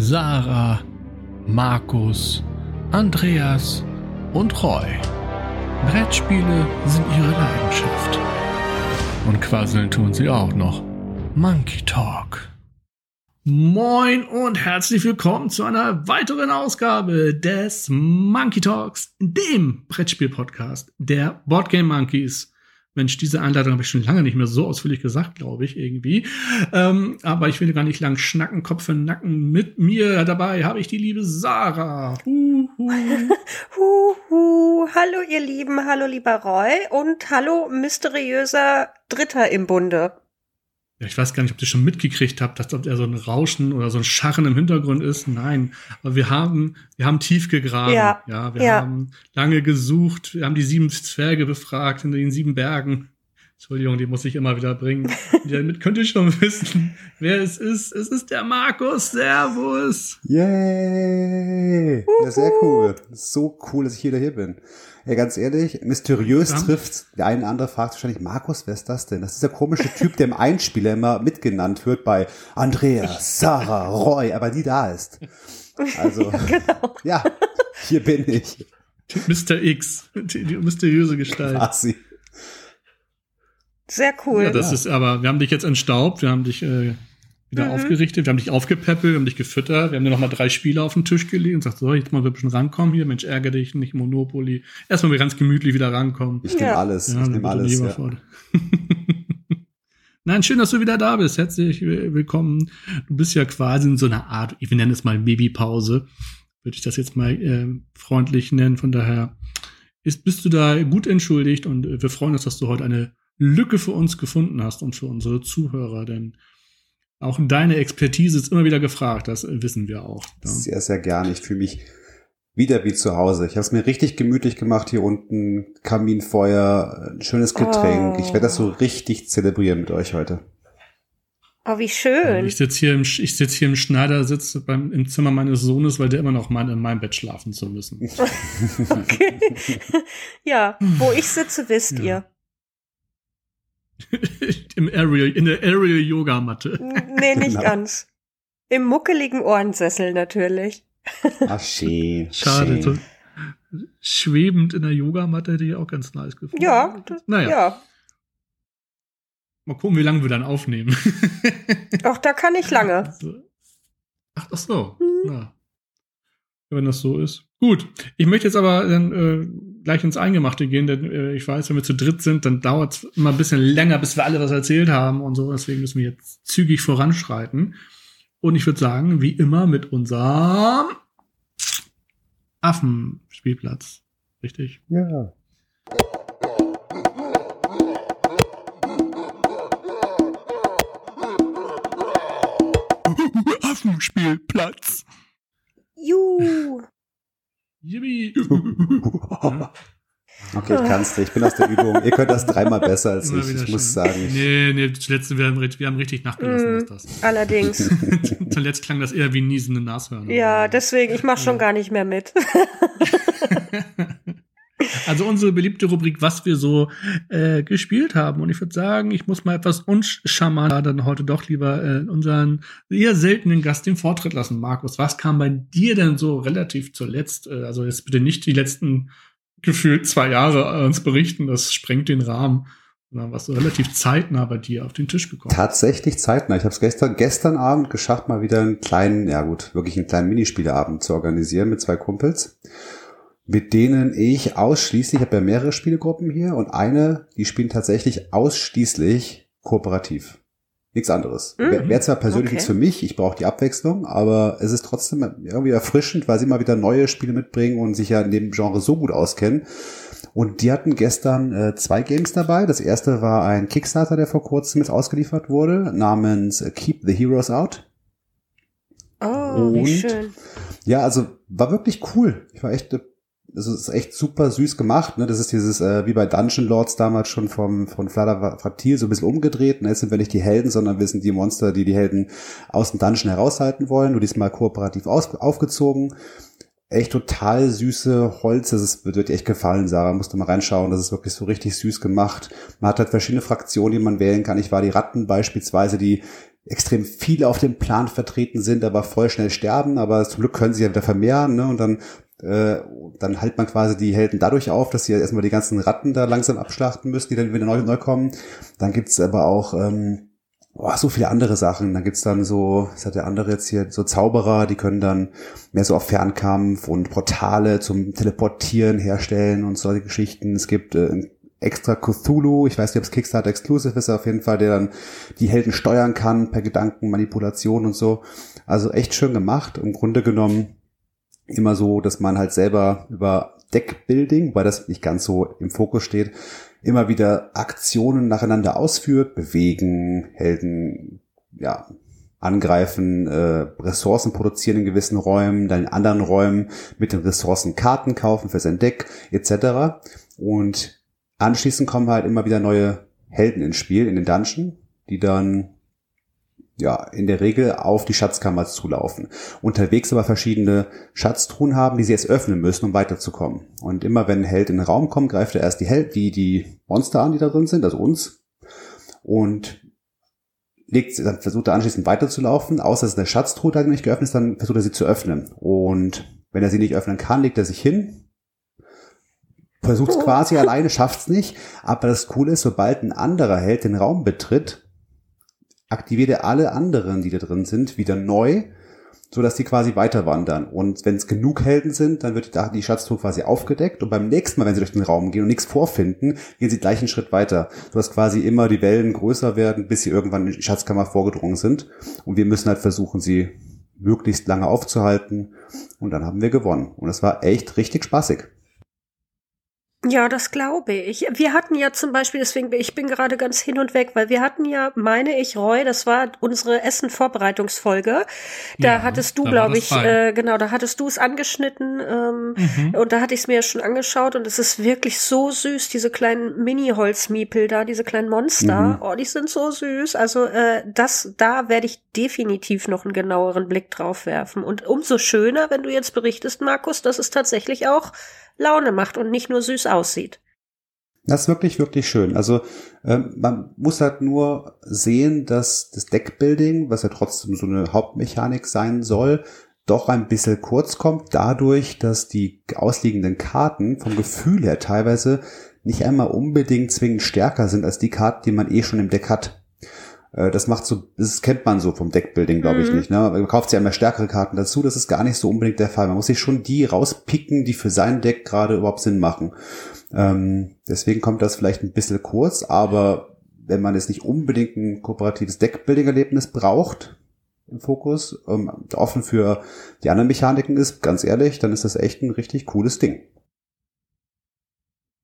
Sarah, Markus, Andreas und Roy. Brettspiele sind ihre Leidenschaft. Und quasseln tun sie auch noch. Monkey Talk. Moin und herzlich willkommen zu einer weiteren Ausgabe des Monkey Talks, dem Brettspiel-Podcast der Boardgame Monkeys. Mensch, diese Einleitung habe ich schon lange nicht mehr so ausführlich gesagt, glaube ich, irgendwie. Ähm, aber ich will gar nicht lang schnacken, Kopf in Nacken. Mit mir dabei habe ich die liebe Sarah. Huhu. Huhu. Hallo, ihr Lieben. Hallo, lieber Roy. Und hallo, mysteriöser Dritter im Bunde. Ja, ich weiß gar nicht, ob ihr schon mitgekriegt habt, dass ob er so ein Rauschen oder so ein Scharren im Hintergrund ist. Nein, aber wir haben, wir haben tief gegraben. Ja, ja wir ja. haben lange gesucht. Wir haben die sieben Zwerge befragt in den sieben Bergen. Entschuldigung, die muss ich immer wieder bringen. damit könnt ihr schon wissen, wer es ist. Es ist der Markus. Servus. Yay! Ja, sehr cool. So cool, dass ich wieder hier bin. Ja, ganz ehrlich, mysteriös ja. trifft. Der eine oder andere fragt wahrscheinlich, Markus, wer ist das denn? Das ist der komische Typ, der im Einspieler immer mitgenannt wird bei Andreas, Sarah, Roy, aber nie da ist. Also, ja, genau. ja hier bin ich. Mr. X, die, die mysteriöse Gestalt. Quasi. Sehr cool. Ja, das ja. ist aber, wir haben dich jetzt entstaubt, wir haben dich äh, wieder mhm. aufgerichtet, wir haben dich aufgepäppelt, wir haben dich gefüttert, wir haben dir nochmal drei Spiele auf den Tisch gelegt und gesagt, so, jetzt mal ein bisschen rankommen hier, Mensch, ärgere dich, nicht Monopoly. Erstmal ganz gemütlich wieder rankommen. Ich nehme ja. alles, ja, ich nehme alles. Ja. Nein, schön, dass du wieder da bist. Herzlich willkommen. Du bist ja quasi in so einer Art, ich nenne es mal Babypause, würde ich das jetzt mal äh, freundlich nennen. Von daher ist, bist du da gut entschuldigt und äh, wir freuen uns, dass du heute eine Lücke für uns gefunden hast und für unsere Zuhörer, denn auch deine Expertise ist immer wieder gefragt, das wissen wir auch. Ja. Sehr, sehr gerne. Ich fühle mich wieder wie zu Hause. Ich habe es mir richtig gemütlich gemacht hier unten, Kaminfeuer, ein schönes Getränk. Oh. Ich werde das so richtig zelebrieren mit euch heute. Oh, wie schön. Ich sitze hier im, ich sitz hier im Schneidersitz beim, im Zimmer meines Sohnes, weil der immer noch meint, in meinem Bett schlafen zu müssen. okay. ja, wo ich sitze, wisst ja. ihr. Im Aerial, in der Aerial Yoga Matte. Nee, nicht genau. ganz. Im muckeligen Ohrensessel natürlich. Ach, schön. Schade. So schwebend in der Yogamatte hätte ich auch ganz nice gefunden. Ja, naja. Ja. Mal gucken, wie lange wir dann aufnehmen. Ach, da kann ich lange. Ach, ach so. Mhm. Ja. Wenn das so ist. Gut. Ich möchte jetzt aber dann äh, gleich ins Eingemachte gehen, denn äh, ich weiß, wenn wir zu dritt sind, dann dauert es immer ein bisschen länger, bis wir alle was erzählt haben und so. Deswegen müssen wir jetzt zügig voranschreiten. Und ich würde sagen, wie immer mit unserem Affenspielplatz. Richtig? Ja. Affenspielplatz. Juhu. Yippie. Okay, ich kann's nicht. Ich bin aus der Übung. Ihr könnt das dreimal besser als ich. Ich muss sagen. Nee, nee, zuletzt, wir haben, wir haben richtig nachgelassen, mm, das. Allerdings. zuletzt klang das eher wie niesende Nashörner. Ja, deswegen, ich mach schon ja. gar nicht mehr mit. also unsere beliebte Rubrik, was wir so äh, gespielt haben. Und ich würde sagen, ich muss mal etwas uncharmanter dann heute doch lieber äh, unseren eher seltenen Gast den Vortritt lassen. Markus, was kam bei dir denn so relativ zuletzt? Äh, also jetzt bitte nicht die letzten gefühlt zwei Jahre uns berichten, das sprengt den Rahmen. Sondern was so relativ zeitnah bei dir auf den Tisch bekommen. Tatsächlich zeitnah. Ich habe es gestern, gestern Abend geschafft, mal wieder einen kleinen, ja gut, wirklich einen kleinen Minispieleabend zu organisieren mit zwei Kumpels mit denen ich ausschließlich, ich habe ja mehrere Spielegruppen hier und eine, die spielen tatsächlich ausschließlich kooperativ. Nichts anderes. Mhm. Wäre wär zwar persönlich okay. nichts für mich, ich brauche die Abwechslung, aber es ist trotzdem irgendwie erfrischend, weil sie mal wieder neue Spiele mitbringen und sich ja in dem Genre so gut auskennen. Und die hatten gestern äh, zwei Games dabei. Das erste war ein Kickstarter, der vor kurzem jetzt ausgeliefert wurde, namens Keep the Heroes Out. Oh, und, wie schön. Ja, also war wirklich cool. Ich war echt es ist echt super süß gemacht. Ne? Das ist dieses, äh, wie bei Dungeon Lords damals schon vom, von Flada Fratil so ein bisschen umgedreht. Ne? Jetzt sind wir nicht die Helden, sondern wir sind die Monster, die die Helden aus dem Dungeon heraushalten wollen. Nur diesmal kooperativ aus, aufgezogen. Echt total süße Holz. Das ist, wird dir echt gefallen, Sarah. Musst du mal reinschauen. Das ist wirklich so richtig süß gemacht. Man hat halt verschiedene Fraktionen, die man wählen kann. Ich war die Ratten beispielsweise, die extrem viele auf dem Plan vertreten sind, aber voll schnell sterben, aber zum Glück können sie ja wieder vermehren, ne? Und dann äh, dann hält man quasi die Helden dadurch auf, dass sie erstmal die ganzen Ratten da langsam abschlachten müssen, die dann wieder neu, neu kommen. Dann gibt's aber auch ähm, oh, so viele andere Sachen. Dann gibt's dann so, was hat der andere jetzt hier, so Zauberer, die können dann mehr so auf Fernkampf und Portale zum Teleportieren herstellen und solche Geschichten. Es gibt äh, extra Cthulhu, ich weiß nicht, ob es Kickstarter Exclusive ist, auf jeden Fall, der dann die Helden steuern kann per Gedankenmanipulation und so. Also echt schön gemacht. Im Grunde genommen immer so, dass man halt selber über Deckbuilding, weil das nicht ganz so im Fokus steht, immer wieder Aktionen nacheinander ausführt, bewegen, Helden, ja, angreifen, äh, Ressourcen produzieren in gewissen Räumen, dann in anderen Räumen mit den Ressourcen Karten kaufen für sein Deck etc. Und anschließend kommen halt immer wieder neue Helden ins Spiel in den Dungeon, die dann ja, in der Regel auf die Schatzkammer zulaufen. Unterwegs aber verschiedene Schatztruhen haben, die sie jetzt öffnen müssen, um weiterzukommen. Und immer wenn ein Held in den Raum kommt, greift er erst die Held, die, die Monster an, die da drin sind, also uns. Und legt, dann versucht er anschließend weiterzulaufen, außer dass eine Schatztruhe da nicht geöffnet ist, dann versucht er sie zu öffnen. Und wenn er sie nicht öffnen kann, legt er sich hin, versucht es quasi alleine, schafft es nicht. Aber das Coole ist, sobald ein anderer Held den Raum betritt, aktiviert er alle anderen, die da drin sind, wieder neu, so dass die quasi weiter wandern. Und wenn es genug Helden sind, dann wird die Schatztruhe quasi aufgedeckt und beim nächsten Mal, wenn sie durch den Raum gehen und nichts vorfinden, gehen sie gleich einen Schritt weiter, so dass quasi immer die Wellen größer werden, bis sie irgendwann in die Schatzkammer vorgedrungen sind. Und wir müssen halt versuchen, sie möglichst lange aufzuhalten. Und dann haben wir gewonnen. Und es war echt richtig spaßig. Ja, das glaube ich. Wir hatten ja zum Beispiel, deswegen, ich bin gerade ganz hin und weg, weil wir hatten ja, meine ich, Roy, das war unsere Essen-Vorbereitungsfolge. Da ja, hattest du, glaube ich, äh, genau, da hattest du es angeschnitten ähm, mhm. und da hatte ich es mir ja schon angeschaut und es ist wirklich so süß, diese kleinen Mini-Holzmiepel da, diese kleinen Monster. Mhm. Oh, die sind so süß. Also äh, das, da werde ich definitiv noch einen genaueren Blick drauf werfen. Und umso schöner, wenn du jetzt berichtest, Markus, dass es tatsächlich auch Laune macht und nicht nur süß aussieht. Das ist wirklich, wirklich schön. Also ähm, man muss halt nur sehen, dass das Deckbuilding, was ja trotzdem so eine Hauptmechanik sein soll, doch ein bisschen kurz kommt, dadurch, dass die ausliegenden Karten vom Gefühl her teilweise nicht einmal unbedingt zwingend stärker sind als die Karten, die man eh schon im Deck hat. Äh, das macht so, das kennt man so vom Deckbuilding, glaube ich mhm. nicht. Ne? Man kauft sich immer stärkere Karten dazu, das ist gar nicht so unbedingt der Fall. Man muss sich schon die rauspicken, die für sein Deck gerade überhaupt Sinn machen. Ähm, deswegen kommt das vielleicht ein bisschen kurz, aber wenn man jetzt nicht unbedingt ein kooperatives Deckbuilding-Erlebnis braucht, im Fokus, ähm, offen für die anderen Mechaniken ist, ganz ehrlich, dann ist das echt ein richtig cooles Ding.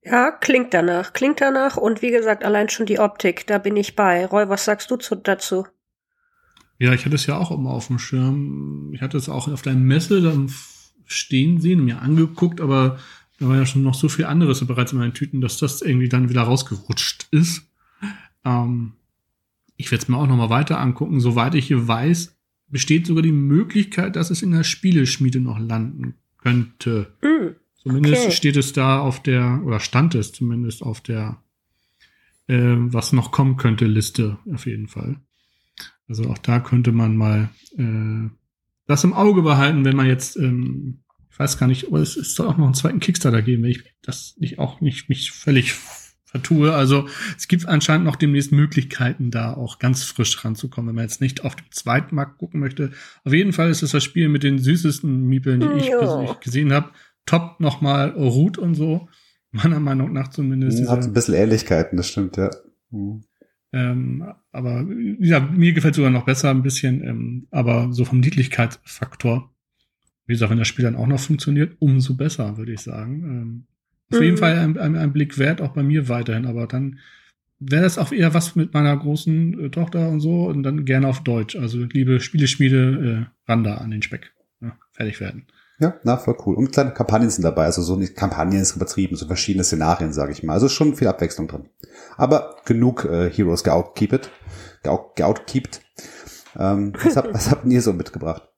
Ja, klingt danach, klingt danach und wie gesagt, allein schon die Optik, da bin ich bei. Roy, was sagst du zu, dazu? Ja, ich hatte es ja auch immer auf dem Schirm. Ich hatte es auch auf der Messe dann stehen sehen und mir angeguckt, aber da war ja schon noch so viel anderes bereits in meinen Tüten, dass das irgendwie dann wieder rausgerutscht ist. Ähm, ich werde es mir auch noch mal weiter angucken. Soweit ich hier weiß, besteht sogar die Möglichkeit, dass es in der Spieleschmiede noch landen könnte. Mm. Zumindest okay. steht es da auf der, oder stand es zumindest auf der, äh, was noch kommen könnte, Liste auf jeden Fall. Also auch da könnte man mal äh, das im Auge behalten, wenn man jetzt, ähm, ich weiß gar nicht, aber es, es soll auch noch einen zweiten Kickstarter geben, wenn ich das nicht auch nicht mich völlig vertue. Also es gibt anscheinend noch demnächst Möglichkeiten, da auch ganz frisch ranzukommen, wenn man jetzt nicht auf dem zweiten Markt gucken möchte. Auf jeden Fall ist es das Spiel mit den süßesten Miepeln, die ich persönlich gesehen habe top nochmal Ruth und so. Meiner Meinung nach zumindest. Hm, hat ein bisschen Ähnlichkeiten, das stimmt, ja. Mhm. Ähm, aber ja, mir gefällt sogar noch besser ein bisschen, ähm, aber so vom Niedlichkeitsfaktor, wie gesagt, wenn das Spiel dann auch noch funktioniert, umso besser, würde ich sagen. Ähm, auf mhm. jeden Fall ein, ein, ein, Blick wert, auch bei mir weiterhin, aber dann wäre das auch eher was mit meiner großen äh, Tochter und so und dann gerne auf Deutsch. Also liebe Spieleschmiede, äh, Randa an den Speck. Ja, fertig werden. Ja, na, voll cool. Und kleine Kampagnen sind dabei, also so nicht Kampagnen ist übertrieben, so verschiedene Szenarien, sage ich mal. Also schon viel Abwechslung drin. Aber genug äh, Heroes geoutkeepet. Geoutkeept. Ähm, was, hab, was habt ihr so mitgebracht?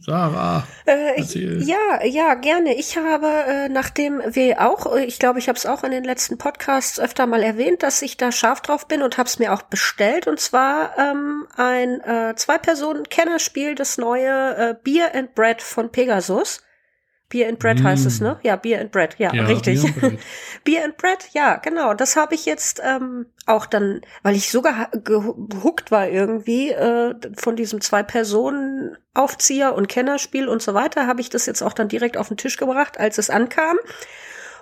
Sarah. Äh, ja, ja, gerne. Ich habe, äh, nachdem wir auch, ich glaube, ich habe es auch in den letzten Podcasts öfter mal erwähnt, dass ich da scharf drauf bin und habe es mir auch bestellt. Und zwar ähm, ein äh, Zwei-Personen-Kennerspiel, das neue äh, Beer and Bread von Pegasus. Beer and Bread mm. heißt es, ne? Ja, Beer and Bread, ja, ja richtig. Beer and Bread. Beer and Bread, ja, genau. Das habe ich jetzt ähm, auch dann, weil ich sogar gehuckt war irgendwie äh, von diesem Zwei-Personen-Aufzieher und Kennerspiel und so weiter, habe ich das jetzt auch dann direkt auf den Tisch gebracht, als es ankam.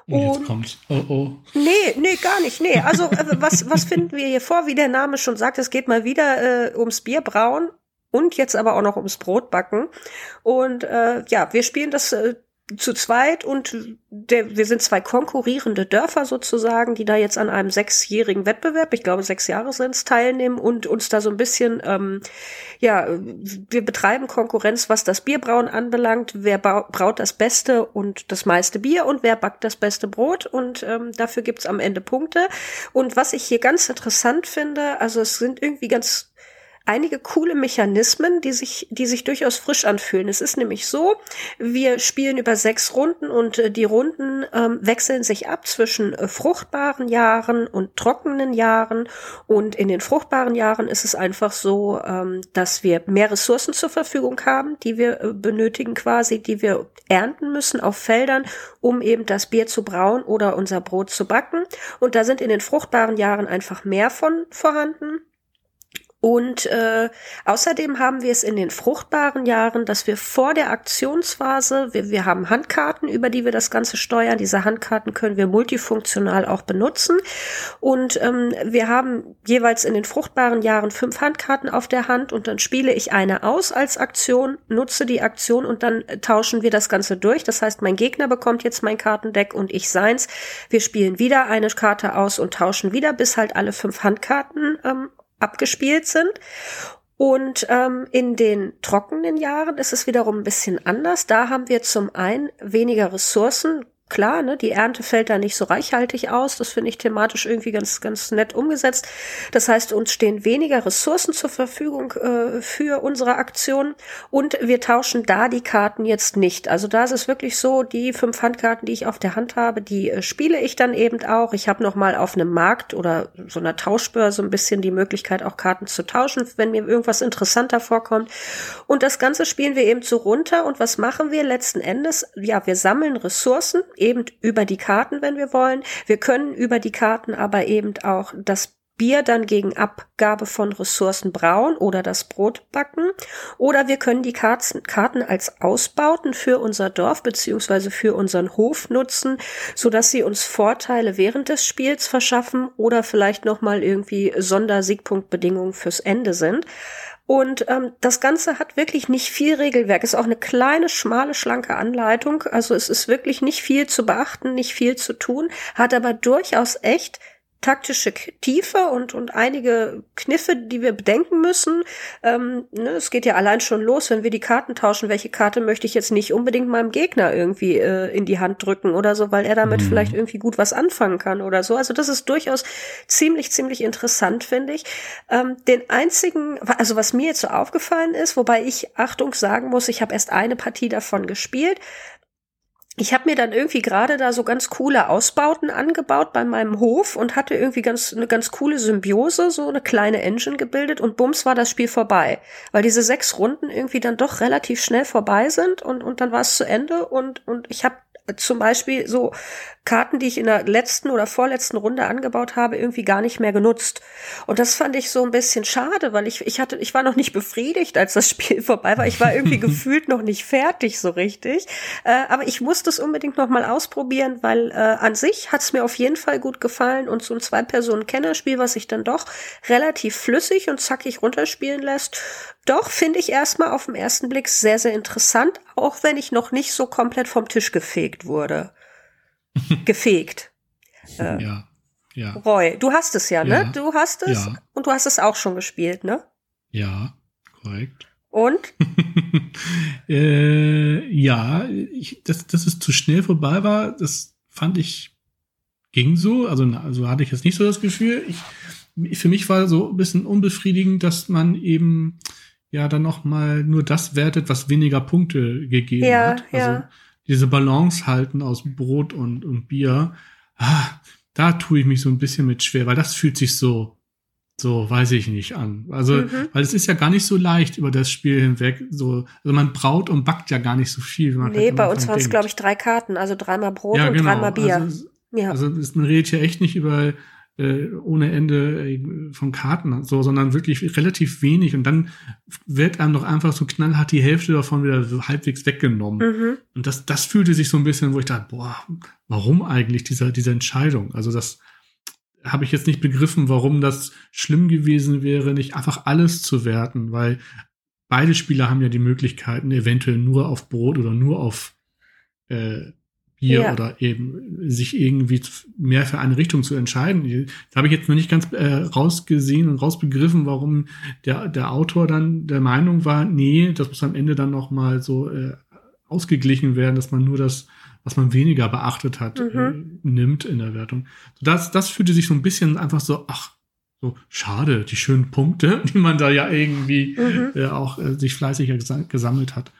Und jetzt kommt's. Oh oh. Nee, nee, gar nicht. Nee, also äh, was, was finden wir hier vor? Wie der Name schon sagt, es geht mal wieder äh, ums Bierbrauen und jetzt aber auch noch ums Brotbacken. Und äh, ja, wir spielen das äh, zu zweit und der, wir sind zwei konkurrierende Dörfer sozusagen, die da jetzt an einem sechsjährigen Wettbewerb, ich glaube sechs Jahre sind es, teilnehmen und uns da so ein bisschen, ähm, ja, wir betreiben Konkurrenz, was das Bierbrauen anbelangt. Wer braut das beste und das meiste Bier und wer backt das beste Brot und ähm, dafür gibt's am Ende Punkte. Und was ich hier ganz interessant finde, also es sind irgendwie ganz einige coole Mechanismen, die sich, die sich durchaus frisch anfühlen. Es ist nämlich so, wir spielen über sechs Runden und äh, die Runden ähm, wechseln sich ab zwischen äh, fruchtbaren Jahren und trockenen Jahren. Und in den fruchtbaren Jahren ist es einfach so, ähm, dass wir mehr Ressourcen zur Verfügung haben, die wir äh, benötigen quasi, die wir ernten müssen auf Feldern, um eben das Bier zu brauen oder unser Brot zu backen. Und da sind in den fruchtbaren Jahren einfach mehr von vorhanden. Und äh, außerdem haben wir es in den fruchtbaren Jahren, dass wir vor der Aktionsphase, wir, wir haben Handkarten, über die wir das Ganze steuern. Diese Handkarten können wir multifunktional auch benutzen. Und ähm, wir haben jeweils in den fruchtbaren Jahren fünf Handkarten auf der Hand und dann spiele ich eine aus als Aktion, nutze die Aktion und dann tauschen wir das Ganze durch. Das heißt, mein Gegner bekommt jetzt mein Kartendeck und ich seins. Wir spielen wieder eine Karte aus und tauschen wieder, bis halt alle fünf Handkarten ähm, abgespielt sind. Und ähm, in den trockenen Jahren ist es wiederum ein bisschen anders. Da haben wir zum einen weniger Ressourcen, klar, ne, die Ernte fällt da nicht so reichhaltig aus. Das finde ich thematisch irgendwie ganz, ganz nett umgesetzt. Das heißt, uns stehen weniger Ressourcen zur Verfügung äh, für unsere Aktion und wir tauschen da die Karten jetzt nicht. Also da ist es wirklich so, die fünf Handkarten, die ich auf der Hand habe, die äh, spiele ich dann eben auch. Ich habe noch mal auf einem Markt oder so einer Tauschbörse ein bisschen die Möglichkeit, auch Karten zu tauschen, wenn mir irgendwas interessanter vorkommt. Und das Ganze spielen wir eben so runter. Und was machen wir letzten Endes? Ja, wir sammeln Ressourcen eben über die Karten, wenn wir wollen. Wir können über die Karten aber eben auch das Bier dann gegen Abgabe von Ressourcen brauen oder das Brot backen. Oder wir können die Karten als Ausbauten für unser Dorf beziehungsweise für unseren Hof nutzen, so dass sie uns Vorteile während des Spiels verschaffen oder vielleicht nochmal irgendwie Sondersiegpunktbedingungen fürs Ende sind. Und ähm, das Ganze hat wirklich nicht viel Regelwerk. Ist auch eine kleine, schmale, schlanke Anleitung. Also es ist wirklich nicht viel zu beachten, nicht viel zu tun, hat aber durchaus echt taktische Tiefe und, und einige Kniffe, die wir bedenken müssen. Ähm, ne, es geht ja allein schon los, wenn wir die Karten tauschen. Welche Karte möchte ich jetzt nicht unbedingt meinem Gegner irgendwie äh, in die Hand drücken oder so, weil er damit mhm. vielleicht irgendwie gut was anfangen kann oder so. Also das ist durchaus ziemlich, ziemlich interessant, finde ich. Ähm, den einzigen, also was mir jetzt so aufgefallen ist, wobei ich Achtung sagen muss, ich habe erst eine Partie davon gespielt, ich habe mir dann irgendwie gerade da so ganz coole Ausbauten angebaut bei meinem Hof und hatte irgendwie ganz eine ganz coole Symbiose, so eine kleine Engine gebildet und bums war das Spiel vorbei, weil diese sechs Runden irgendwie dann doch relativ schnell vorbei sind und und dann war es zu Ende und und ich habe zum Beispiel so Karten, die ich in der letzten oder vorletzten Runde angebaut habe, irgendwie gar nicht mehr genutzt. Und das fand ich so ein bisschen schade, weil ich, ich hatte, ich war noch nicht befriedigt, als das Spiel vorbei war. Ich war irgendwie gefühlt noch nicht fertig so richtig. Äh, aber ich musste es unbedingt noch mal ausprobieren, weil äh, an sich hat es mir auf jeden Fall gut gefallen und so ein Zwei-Personen-Kennerspiel, was sich dann doch relativ flüssig und zackig runterspielen lässt, doch finde ich erstmal auf den ersten Blick sehr, sehr interessant, auch wenn ich noch nicht so komplett vom Tisch gefegt wurde. gefegt. Äh, ja, ja. Roy, du hast es ja, ne? Ja, du hast es ja. und du hast es auch schon gespielt, ne? Ja, korrekt. Und? äh, ja, ich, dass, dass es zu schnell vorbei war, das fand ich ging so. Also, also hatte ich jetzt nicht so das Gefühl. Ich, für mich war so ein bisschen unbefriedigend, dass man eben ja dann noch mal nur das wertet, was weniger Punkte gegeben Ja, hat. Also ja. diese Balance halten aus Brot und, und Bier, ah, da tue ich mich so ein bisschen mit schwer, weil das fühlt sich so, so weiß ich nicht an. Also, Mhm. weil es ist ja gar nicht so leicht über das Spiel hinweg. So, also man braut und backt ja gar nicht so viel. Wie man Nee, bei uns waren es, glaube ich, drei Karten, also dreimal Brot ja, und genau. dreimal Bier. Also, ja. also man redet hier echt nicht über äh, ohne Ende äh, von Karten so, sondern wirklich relativ wenig und dann wird einem doch einfach so knallhart die Hälfte davon wieder so halbwegs weggenommen. mhm. Und das, das fühlte sich so ein bisschen, wo ich dachte, boah, warum eigentlich diese, diese Entscheidung? Also das habe ich jetzt nicht begriffen, warum das schlimm gewesen wäre, nicht einfach alles zu werten, weil beide Spieler haben ja die Möglichkeiten, eventuell nur auf Brot oder nur auf äh, Bier Ja. oder eben sich irgendwie mehr für eine Richtung zu entscheiden. Da habe ich jetzt noch nicht ganz äh, rausgesehen und rausbegriffen, warum der, der Autor dann der Meinung war, nee, das muss am Ende dann noch mal so äh, ausgeglichen werden, dass man nur das, was man weniger beachtet hat, Mhm. äh, nimmt in der Wertung. Das, das fühlte sich so ein bisschen einfach so, ach, so schade, die schönen Punkte, die man da ja irgendwie Mhm. äh, auch äh, sich fleißig gesa- gesammelt hat.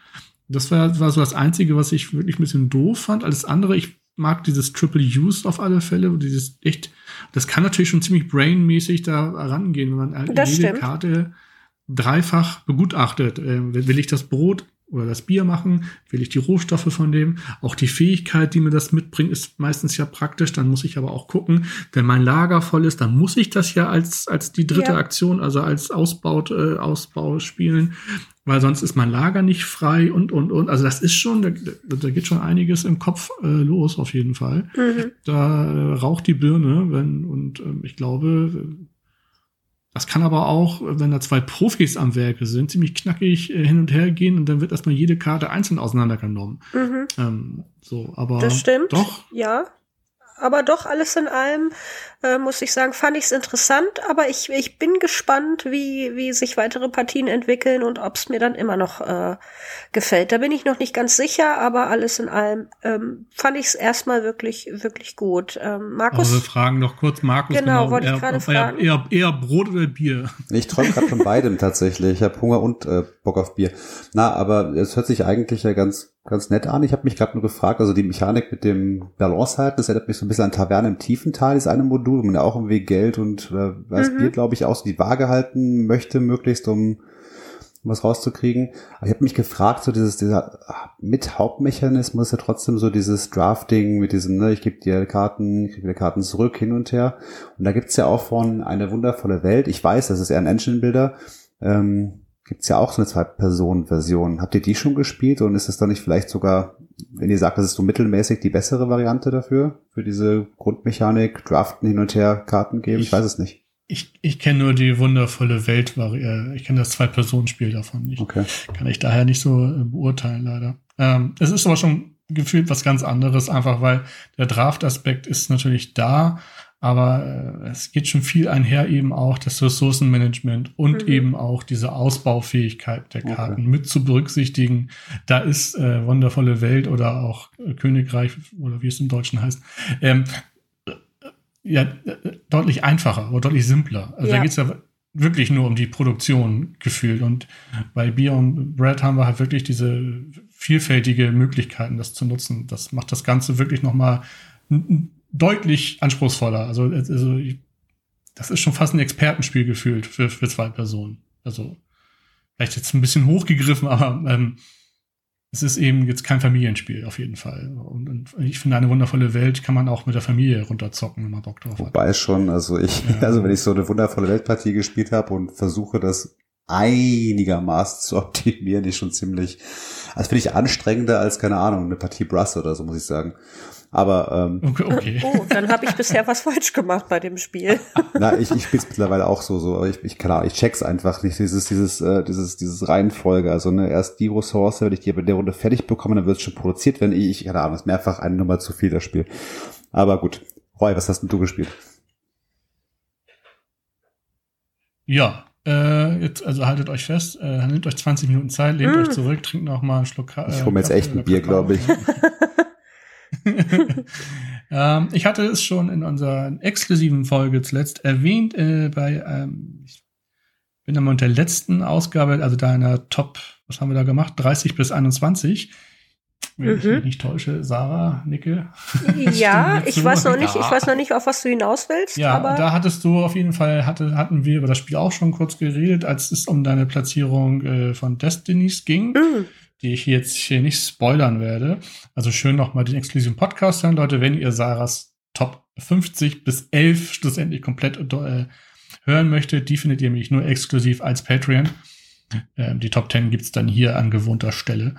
Das war, war so das Einzige, was ich wirklich ein bisschen doof fand. Alles andere, ich mag dieses Triple Use auf alle Fälle, dieses echt, das kann natürlich schon ziemlich brainmäßig da rangehen, wenn man Das jede stimmt. Karte dreifach begutachtet. Äh, will ich das Brot oder das Bier machen? Will ich die Rohstoffe von dem? Auch die Fähigkeit, die mir das mitbringt, ist meistens ja praktisch. Dann muss ich aber auch gucken, wenn mein Lager voll ist, dann muss ich das ja als, als die dritte Ja. Aktion, also als Ausbau, äh, Ausbau spielen, weil sonst ist mein Lager nicht frei und, und, und. Also das ist schon, da, da geht schon einiges im Kopf äh, los, auf jeden Fall. Mhm. Da äh, raucht die Birne, wenn, und ähm, ich glaube, das kann aber auch, wenn da zwei Profis am Werke sind, ziemlich knackig äh, hin und her gehen und dann wird erstmal jede Karte einzeln auseinandergenommen. Mhm. Ähm, so, aber Das stimmt. doch, Ja. Aber doch, alles in allem, äh, muss ich sagen, fand ich es interessant, aber ich, ich bin gespannt, wie, wie sich weitere Partien entwickeln und ob es mir dann immer noch äh, gefällt. Da bin ich noch nicht ganz sicher, aber alles in allem ähm, fand ich es erstmal wirklich, wirklich gut. Ähm, Markus, aber wir fragen noch kurz Markus, Genau, wollte ich er- gerade er fragen. Eher, eher Brot oder Bier. Ich träume gerade von beidem tatsächlich. Ich habe Hunger und äh, Bock auf Bier. Na, aber es hört sich eigentlich ja ganz ganz nett an. Ich habe mich gerade nur gefragt, also die Mechanik mit dem Balance halten, das erinnert mich so ein bisschen an Taverne im Tiefental, dieses eine Modul, man ja auch irgendwie Geld und äh, was Mhm. Bier, glaube ich, auch so die Waage halten möchte, möglichst, um um was rauszukriegen. Aber ich habe mich gefragt, so dieses, dieser mit Hauptmechanismus ist ja trotzdem so dieses Drafting mit diesem, ne, ich gebe dir Karten, ich kriege dir Karten zurück, hin und her. Und da gibt's ja auch von eine wundervolle Welt. Ich weiß, das ist eher ein Engine-Builder. Ähm, gibt's ja auch so eine Zwei-Personen-Version. Habt ihr die schon gespielt und ist es dann nicht vielleicht sogar, wenn ihr sagt, das ist so mittelmäßig die bessere Variante dafür? Für diese Grundmechanik, Draften hin und her, Karten geben? Ich, Ich- weiß es nicht. Ich, ich kenne nur die wundervolle Welt, äh, ich kenne das Zwei-Personen-Spiel davon nicht. Okay. Kann ich daher nicht so äh, beurteilen, leider. Ähm, es ist aber schon gefühlt was ganz anderes, einfach weil der Draft-Aspekt ist natürlich da, aber äh, es geht schon viel einher eben auch das Ressourcenmanagement und Mhm. eben auch diese Ausbaufähigkeit der Okay. Karten mit zu berücksichtigen. Da ist äh, wundervolle Welt oder auch äh, Königreich oder wie es im Deutschen heißt. Ähm, äh, ja, deutlich einfacher oder deutlich simpler. Also Ja. da geht's ja wirklich nur um die Produktion gefühlt. Und bei Bier und Bread haben wir halt wirklich diese vielfältige Möglichkeiten, das zu nutzen. Das macht das Ganze wirklich nochmal deutlich anspruchsvoller. Also, also ich- das ist schon fast ein Expertenspiel gefühlt für, für zwei Personen. Also vielleicht jetzt ein bisschen hochgegriffen, aber ähm, es ist eben jetzt kein Familienspiel auf jeden Fall. Und, und ich finde, eine wundervolle Welt kann man auch mit der Familie runterzocken, wenn man Bock drauf hat. Wobei schon, also ich, Ja. also wenn ich so eine wundervolle Weltpartie gespielt habe und versuche das einigermaßen zu optimieren, ist schon ziemlich, also finde ich anstrengender als, keine Ahnung, eine Partie Brass oder so, muss ich sagen. Aber ähm, Okay, okay. oh, dann habe ich bisher was falsch gemacht bei dem Spiel. na, ich, ich spiele es mittlerweile auch so, so, aber ich, ich keine Ahnung, ich check's einfach nicht, dieses, dieses, äh, dieses, dieses Reihenfolge. Also ne, erst die Ressource, wenn ich die in der Runde fertig bekomme, dann wird es schon produziert, wenn ich, ich keine Ahnung, ist mehrfach eine Nummer zu viel das Spiel. Aber gut. Roy, was hast denn du gespielt? Ja, äh, jetzt, also haltet euch fest, äh, nehmt euch 20 Minuten Zeit, lehnt Mm. euch zurück, trinkt noch mal einen Schluck Ka Ich äh, hol mir jetzt Kaffee echt ein Bier, Kakao. glaub ich. ähm, ich hatte es schon in unserer exklusiven Folge zuletzt erwähnt, äh, bei, ähm, ich bin dann mit der letzten Ausgabe, also deiner Top, was haben wir da gemacht? 30 bis 21. Wenn mhm. ich mich nicht täusche, Sarah, Nicke. Ja, ich weiß noch nicht, ich weiß noch nicht, auf was du hinaus willst. Ja, aber da hattest du auf jeden Fall, hatte, hatten wir über das Spiel auch schon kurz geredet, als es um deine Platzierung äh, von Destinies ging. Mhm die ich jetzt hier nicht spoilern werde. Also schön nochmal den exklusiven Podcast hören, Leute, wenn ihr Sarahs Top 50 bis 11 schlussendlich komplett äh, hören möchtet. Die findet ihr nämlich nur exklusiv als Patreon. Ähm, die Top 10 gibt's dann hier an gewohnter Stelle.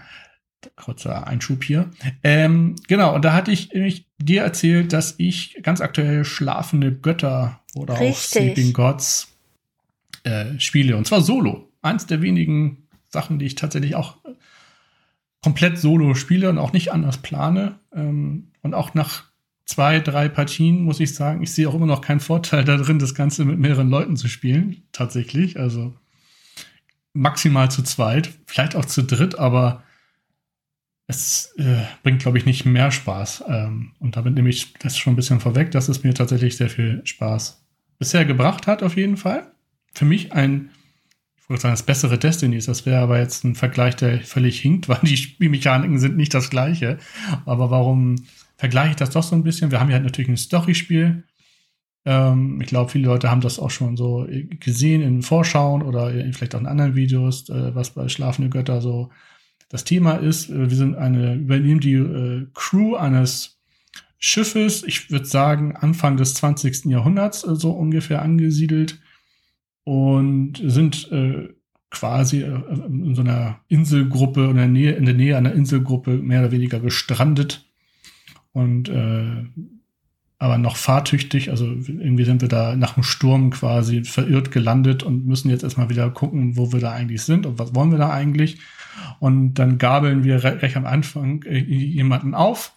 Kurzer Einschub hier. Ähm, genau, und da hatte ich nämlich dir erzählt, dass ich ganz aktuell schlafende Götter oder Richtig. auch Sleeping Gods äh, spiele. Und zwar solo. Eins der wenigen Sachen, die ich tatsächlich auch komplett solo spiele und auch nicht anders plane. Ähm, und auch nach zwei, drei Partien muss ich sagen, ich sehe auch immer noch keinen Vorteil darin, das Ganze mit mehreren Leuten zu spielen. Tatsächlich. Also maximal zu zweit, vielleicht auch zu dritt, aber es äh, bringt, glaube ich, nicht mehr Spaß. Ähm, und damit nehme ich das schon ein bisschen vorweg, dass es mir tatsächlich sehr viel Spaß bisher gebracht hat, auf jeden Fall. Für mich ein ich wollte sagen, das bessere Destinies. Das wäre aber jetzt ein Vergleich, der völlig hinkt, weil die Spielmechaniken sind nicht das gleiche. Aber warum vergleiche ich das doch so ein bisschen? Wir haben ja natürlich ein Storyspiel. Ähm, ich glaube, viele Leute haben das auch schon so gesehen in Vorschauen oder vielleicht auch in anderen Videos, äh, was bei Schlafende Götter so das Thema ist. Äh, wir sind eine, übernehmen die äh, Crew eines Schiffes, ich würde sagen Anfang des 20. Jahrhunderts äh, so ungefähr angesiedelt und sind äh, quasi äh, in so einer Inselgruppe in der Nähe, in der Nähe einer Inselgruppe mehr oder weniger gestrandet und äh, aber noch fahrtüchtig. Also irgendwie sind wir da nach dem Sturm quasi verirrt gelandet und müssen jetzt erstmal wieder gucken, wo wir da eigentlich sind und was wollen wir da eigentlich. Und dann gabeln wir recht am Anfang äh, jemanden auf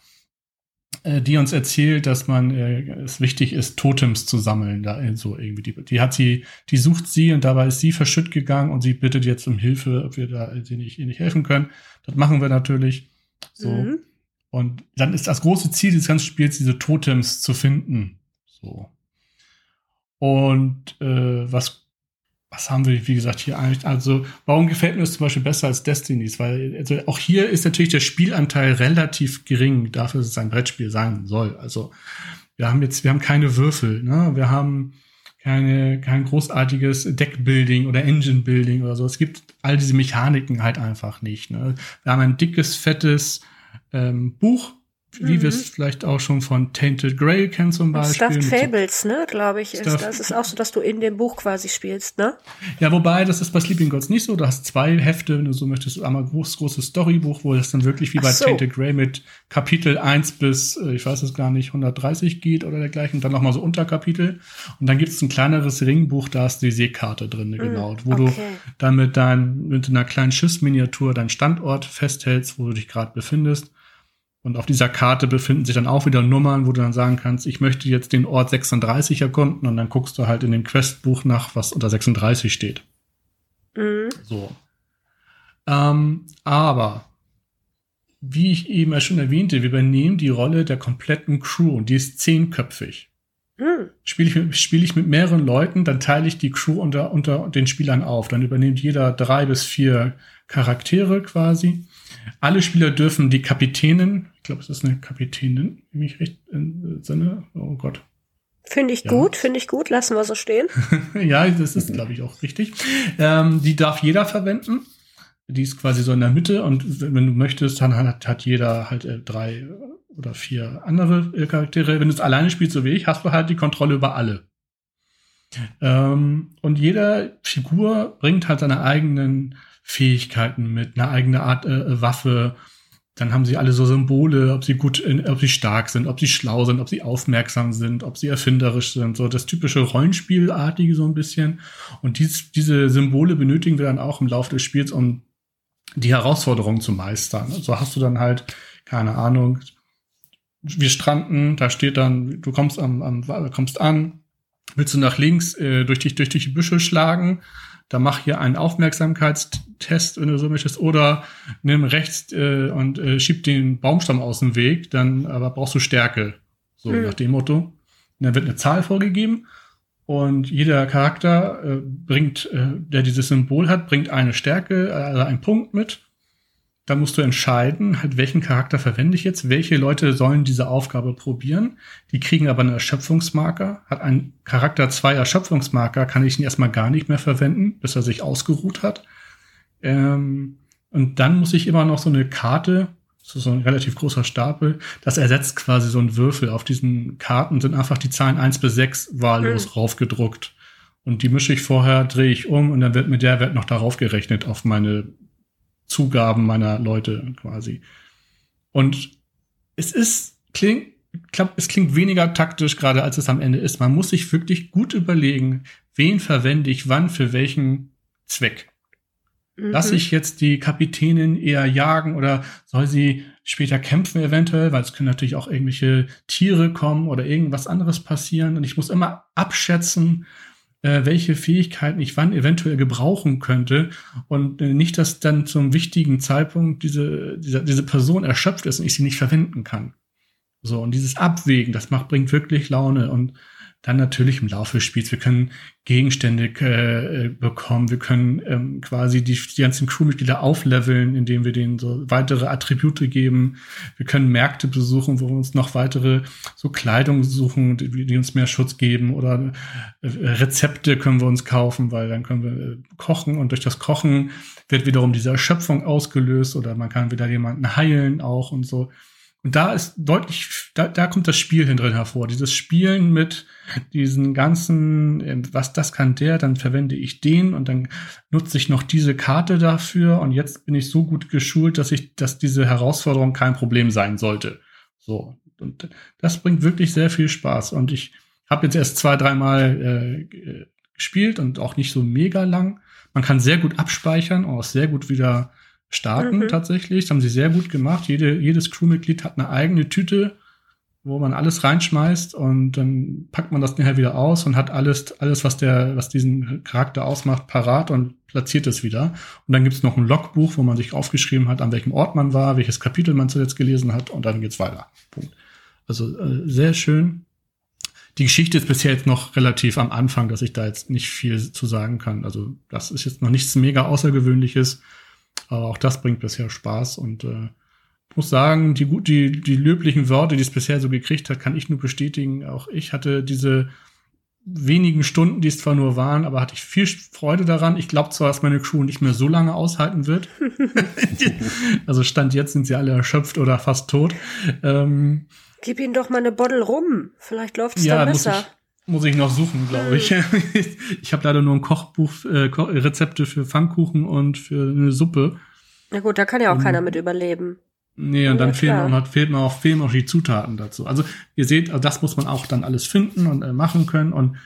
die uns erzählt, dass man äh, es wichtig ist, Totems zu sammeln. Da äh, so irgendwie die, die hat sie, die sucht sie und dabei ist sie verschütt gegangen und sie bittet jetzt um Hilfe, ob wir da sie nicht, ihr nicht helfen können. Das machen wir natürlich. So. Mhm. Und dann ist das große Ziel des ganzen Spiels, diese Totems zu finden. So. Und äh, was was haben wir, wie gesagt, hier eigentlich? Also, warum gefällt mir das zum Beispiel besser als Destinies? Weil, also auch hier ist natürlich der Spielanteil relativ gering, dafür, dass es ein Brettspiel sein soll. Also, wir haben jetzt, wir haben keine Würfel, ne? Wir haben keine, kein großartiges Deckbuilding oder Engine-Building oder so. Es gibt all diese Mechaniken halt einfach nicht. Ne? Wir haben ein dickes, fettes ähm, Buch, wie mhm. wir es vielleicht auch schon von Tainted Grail kennen zum Beispiel. Stuffed Fables, ne, glaube ich, ist das. ist auch so, dass du in dem Buch quasi spielst, ne? Ja, wobei, das ist bei Sleeping Gods nicht so. Du hast zwei Hefte, wenn du so möchtest, einmal groß, großes Storybuch, wo das dann wirklich wie bei so. Tainted Grail mit Kapitel 1 bis, äh, ich weiß es gar nicht, 130 geht oder dergleichen. Und dann nochmal so Unterkapitel. Und dann gibt es ein kleineres Ringbuch, da ist die Seekarte drin, mhm, genau, wo okay. du dann mit, dein, mit einer kleinen Schiffsminiatur deinen Standort festhältst, wo du dich gerade befindest. Und auf dieser Karte befinden sich dann auch wieder Nummern, wo du dann sagen kannst, ich möchte jetzt den Ort 36 erkunden und dann guckst du halt in dem Questbuch nach, was unter 36 steht. Mhm. So. Ähm, aber, wie ich eben schon erwähnte, wir übernehmen die Rolle der kompletten Crew und die ist zehnköpfig. Mhm. Spiele ich, mit, spiel ich mit mehreren Leuten, dann teile ich die Crew unter, unter den Spielern auf. Dann übernimmt jeder drei bis vier Charaktere quasi. Alle Spieler dürfen die Kapitänin, ich glaube, es ist eine Kapitänin, wenn ich recht entsinne. Oh Gott. Finde ich ja. gut, finde ich gut, lassen wir so stehen. ja, das ist, glaube ich, auch richtig. Ähm, die darf jeder verwenden. Die ist quasi so in der Mitte und wenn du möchtest, dann hat, hat jeder halt äh, drei oder vier andere äh, Charaktere. Wenn du es alleine spielst, so wie ich, hast du halt die Kontrolle über alle. Ähm, und jede Figur bringt halt seine eigenen Fähigkeiten mit, eine eigene Art äh, äh, Waffe. Dann haben sie alle so Symbole, ob sie gut, ob sie stark sind, ob sie schlau sind, ob sie aufmerksam sind, ob sie erfinderisch sind, so das typische Rollenspielartige so ein bisschen. Und dies, diese Symbole benötigen wir dann auch im Laufe des Spiels, um die Herausforderung zu meistern. So hast du dann halt, keine Ahnung, wir stranden, da steht dann, du kommst am, am kommst an, willst du nach links äh, durch, die, durch die Büsche schlagen, da mach hier einen Aufmerksamkeitstest, wenn du so möchtest, oder nimm rechts äh, und äh, schieb den Baumstamm aus dem Weg, dann aber brauchst du Stärke. So mhm. nach dem Motto. Und dann wird eine Zahl vorgegeben Und jeder Charakter äh, bringt, äh, der dieses Symbol hat, bringt eine Stärke, also einen Punkt mit. Da musst du entscheiden, halt, welchen Charakter verwende ich jetzt, welche Leute sollen diese Aufgabe probieren. Die kriegen aber einen Erschöpfungsmarker. Hat ein Charakter zwei Erschöpfungsmarker, kann ich ihn erstmal gar nicht mehr verwenden, bis er sich ausgeruht hat. Ähm, und dann muss ich immer noch so eine Karte, so ein relativ großer Stapel, das ersetzt quasi so einen Würfel. Auf diesen Karten sind einfach die Zahlen eins bis sechs wahllos mhm. raufgedruckt. Und die mische ich vorher, drehe ich um und dann wird mit der Wert noch darauf gerechnet auf meine Zugaben meiner Leute quasi. Und es ist, klingt, es klingt weniger taktisch gerade, als es am Ende ist. Man muss sich wirklich gut überlegen, wen verwende ich wann für welchen Zweck. Mhm. Lass ich jetzt die Kapitänin eher jagen oder soll sie später kämpfen eventuell, weil es können natürlich auch irgendwelche Tiere kommen oder irgendwas anderes passieren. Und ich muss immer abschätzen, äh, welche Fähigkeiten ich wann eventuell gebrauchen könnte und äh, nicht, dass dann zum wichtigen Zeitpunkt diese, diese, diese Person erschöpft ist und ich sie nicht verwenden kann. So, und dieses Abwägen, das macht, bringt wirklich Laune und dann natürlich im Laufe des Spiels, wir können Gegenstände äh, bekommen, wir können ähm, quasi die, die ganzen Crewmitglieder aufleveln, indem wir denen so weitere Attribute geben. Wir können Märkte besuchen, wo wir uns noch weitere so Kleidung suchen, die, die uns mehr Schutz geben oder äh, Rezepte können wir uns kaufen, weil dann können wir äh, kochen und durch das Kochen wird wiederum diese Erschöpfung ausgelöst oder man kann wieder jemanden heilen auch und so. Und da ist deutlich, da, da kommt das Spiel drin hervor. Dieses Spielen mit diesen ganzen, ähm, was das kann der, dann verwende ich den und dann nutze ich noch diese Karte dafür und jetzt bin ich so gut geschult, dass ich, dass diese Herausforderung kein Problem sein sollte. So. Und das bringt wirklich sehr viel Spaß. Und ich habe jetzt erst zwei, dreimal äh, gespielt und auch nicht so mega lang. Man kann sehr gut abspeichern und auch sehr gut wieder starten mhm. tatsächlich. Das haben sie sehr gut gemacht. Jede, jedes Crewmitglied hat eine eigene Tüte, wo man alles reinschmeißt und dann packt man das nachher wieder aus und hat alles, alles, was der, was diesen Charakter ausmacht, parat und platziert es wieder. Und dann gibt's noch ein Logbuch, wo man sich aufgeschrieben hat, an welchem Ort man war, welches Kapitel man zuletzt gelesen hat und dann geht's weiter. Punkt. Also äh, sehr schön. Die Geschichte ist bisher jetzt noch relativ am Anfang, dass ich da jetzt nicht viel zu sagen kann. Also das ist jetzt noch nichts mega Außergewöhnliches. Aber auch das bringt bisher Spaß und äh, muss sagen, die, die, die löblichen Worte, die es bisher so gekriegt hat, kann ich nur bestätigen. Auch ich hatte diese wenigen Stunden, die es zwar nur waren, aber hatte ich viel Freude daran. Ich glaube zwar, dass meine Crew nicht mehr so lange aushalten wird. also Stand jetzt sind sie alle erschöpft oder fast tot. Ähm, Gib ihnen doch mal eine Bottle rum. Vielleicht läuft es ja, dann besser. Muss ich noch suchen, glaube ich. Ich habe leider nur ein Kochbuch, äh, Rezepte für Pfannkuchen und für eine Suppe. Na gut, da kann ja auch um, keiner mit überleben. Nee, und ja, dann fehlen, und fehlen auch, fehlen auch die Zutaten dazu. Also ihr seht, also das muss man auch dann alles finden und äh, machen können. Und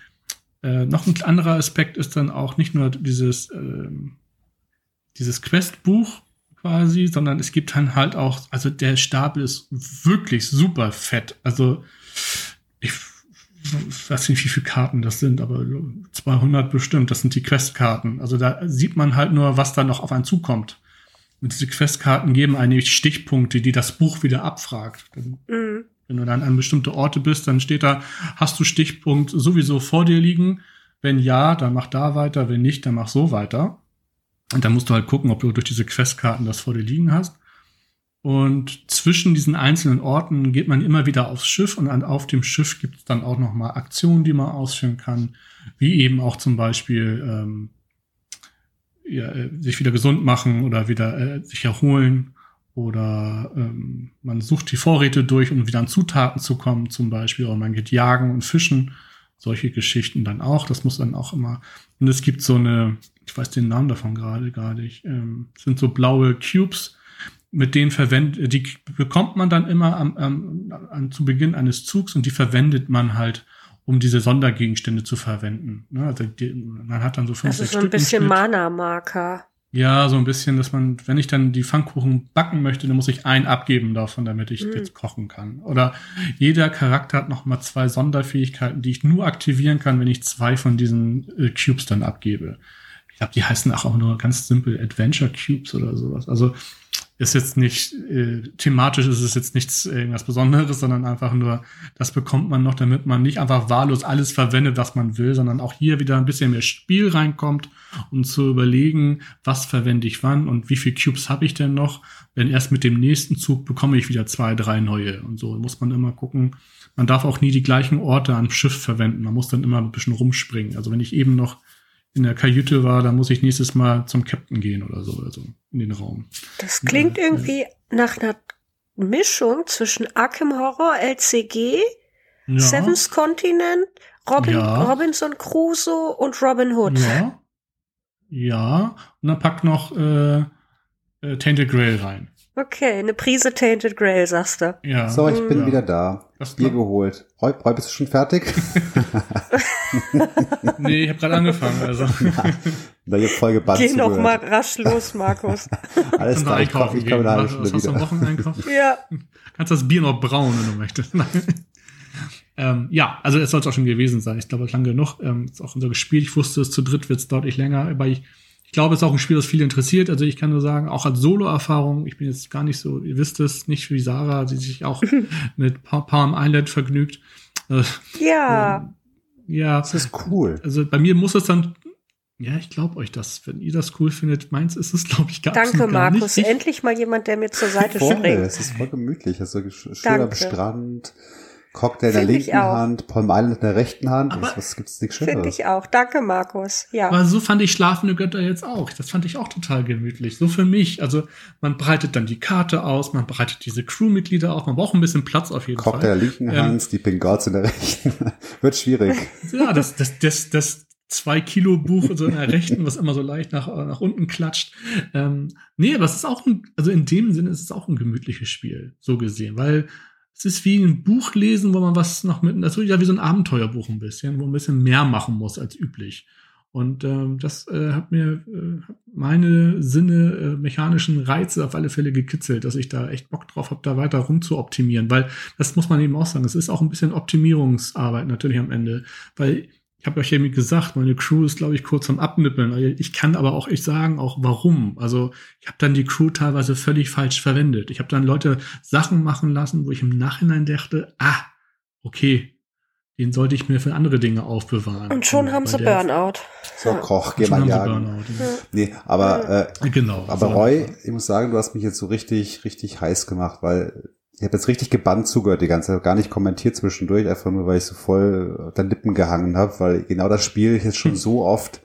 äh, noch ein anderer Aspekt ist dann auch nicht nur dieses, äh, dieses Questbuch quasi, sondern es gibt dann halt auch, also der Stapel ist wirklich super fett. Also ich weiß nicht, wie viele Karten das sind, aber 200 bestimmt. Das sind die Questkarten. Also da sieht man halt nur, was da noch auf einen zukommt. Und diese Questkarten geben eigentlich Stichpunkte, die das Buch wieder abfragt. Mhm. Wenn du dann an bestimmte Orte bist, dann steht da, hast du Stichpunkt sowieso vor dir liegen? Wenn ja, dann mach da weiter. Wenn nicht, dann mach so weiter. Und dann musst du halt gucken, ob du durch diese Questkarten das vor dir liegen hast. Und zwischen diesen einzelnen Orten geht man immer wieder aufs Schiff und auf dem Schiff gibt es dann auch nochmal Aktionen, die man ausführen kann, wie eben auch zum Beispiel ähm, ja, äh, sich wieder gesund machen oder wieder äh, sich erholen oder ähm, man sucht die Vorräte durch, um wieder an Zutaten zu kommen, zum Beispiel, oder man geht jagen und fischen, solche Geschichten dann auch. Das muss dann auch immer. Und es gibt so eine, ich weiß den Namen davon gerade gar nicht, ähm, sind so blaue Cubes, mit denen verwendet, die bekommt man dann immer am, am, am, zu Beginn eines Zugs und die verwendet man halt, um diese Sondergegenstände zu verwenden. Ne? Also die, man hat dann so fünf, Das ist so ein bisschen Mana-Marker. Ja, so ein bisschen, dass man, wenn ich dann die Pfannkuchen backen möchte, dann muss ich einen abgeben davon, damit ich mm. jetzt kochen kann. Oder jeder Charakter hat noch mal zwei Sonderfähigkeiten, die ich nur aktivieren kann, wenn ich zwei von diesen äh, Cubes dann abgebe. Ich glaube, die heißen auch nur ganz simpel Adventure Cubes oder sowas. Also ist jetzt nicht, äh, thematisch ist es jetzt nichts irgendwas Besonderes, sondern einfach nur, das bekommt man noch, damit man nicht einfach wahllos alles verwendet, was man will, sondern auch hier wieder ein bisschen mehr Spiel reinkommt, um zu überlegen, was verwende ich wann und wie viel Cubes habe ich denn noch. Denn erst mit dem nächsten Zug bekomme ich wieder zwei, drei neue. Und so muss man immer gucken. Man darf auch nie die gleichen Orte am Schiff verwenden. Man muss dann immer ein bisschen rumspringen. Also wenn ich eben noch in der Kajüte war, da muss ich nächstes Mal zum Captain gehen oder so, also in den Raum. Das klingt ja, irgendwie ja. nach einer Mischung zwischen Arkham Horror, LCG, ja. Seven's Continent, Robin, Robinson Crusoe und Robin Hood. Ja. Ja. Und dann packt noch äh, äh, Tainted Grail rein. Okay, eine Prise Tainted Grail, sagst du. Ja. So, ich bin ja. wieder da. Das Bier geholt. Roy, Roy, bist du schon fertig? nee, ich habe gerade angefangen. Also. da ihr voll gebannt Geh noch mal rasch los, Markus. Alles klar, ich, komm, ich halbe Stunde wieder. Hast du ja. Kannst das Bier noch brauen, wenn du möchtest. ähm, ja, also es soll es auch schon gewesen sein. Ich glaube, lang genug. Ähm, ist auch unser Spiel. Ich wusste, es zu dritt wird es deutlich länger, weil ich glaube, es ist auch ein Spiel, das viele interessiert. Also ich kann nur sagen, auch als Solo-Erfahrung, ich bin jetzt gar nicht so, ihr wisst es, nicht wie Sarah, die sich auch mit Palm Island vergnügt. Äh, ja. Äh, ja. Das ist cool. Also bei mir muss es dann ja, ich glaube euch das. Wenn ihr das cool findet, meins ist es, glaube ich, gar, Danke, gar Markus. Nicht. Endlich mal jemand, der mir zur Seite voll, springt. Es ist voll gemütlich. Es ist so schön am Strand. Cocktail in der linken Hand, Palm Island in der rechten Hand. Aber was gibt's nichts Schöneres? Finde ich auch. Danke, Markus. Ja. Aber so fand ich Schlafende Götter jetzt auch. Das fand ich auch total gemütlich. So für mich. Also man breitet dann die Karte aus, man breitet diese Crewmitglieder auf. Man braucht ein bisschen Platz auf jeden Cocktail Fall. Cocktail in der linken ähm, Hand, Sleeping Gods in der rechten. Wird schwierig. Ja, das, das, das, das zwei Kilo Buch so in der rechten, was immer so leicht nach, nach unten klatscht. Ähm, nee, aber es ist auch ein, also in dem Sinne ist es auch ein gemütliches Spiel, so gesehen, weil es ist wie ein Buch lesen, wo man was noch mit, das ist ja wie so ein Abenteuerbuch ein bisschen, wo man ein bisschen mehr machen muss als üblich. Und ähm, das äh, hat mir äh, meine Sinne äh, mechanischen Reize auf alle Fälle gekitzelt, dass ich da echt Bock drauf habe, da weiter rum zu optimieren, weil das muss man eben auch sagen, es ist auch ein bisschen Optimierungsarbeit natürlich am Ende, weil ich habe euch ja gesagt, meine Crew ist, glaube ich, kurz am Abnippeln. Ich kann aber auch echt sagen, auch warum. Also ich habe dann die Crew teilweise völlig falsch verwendet. Ich habe dann Leute Sachen machen lassen, wo ich im Nachhinein dachte, ah, okay, den sollte ich mir für andere Dinge aufbewahren. Und schon haben sie Burnout. So, Koch, geh mal jagen. Burnout, ja. Nee, aber, äh, genau, aber Roy, ich muss sagen, du hast mich jetzt so richtig, richtig heiß gemacht, weil ich habe jetzt richtig gebannt zugehört die ganze Zeit, gar nicht kommentiert zwischendurch, einfach nur, weil ich so voll der Lippen gehangen habe, weil genau das Spiel ich jetzt schon so oft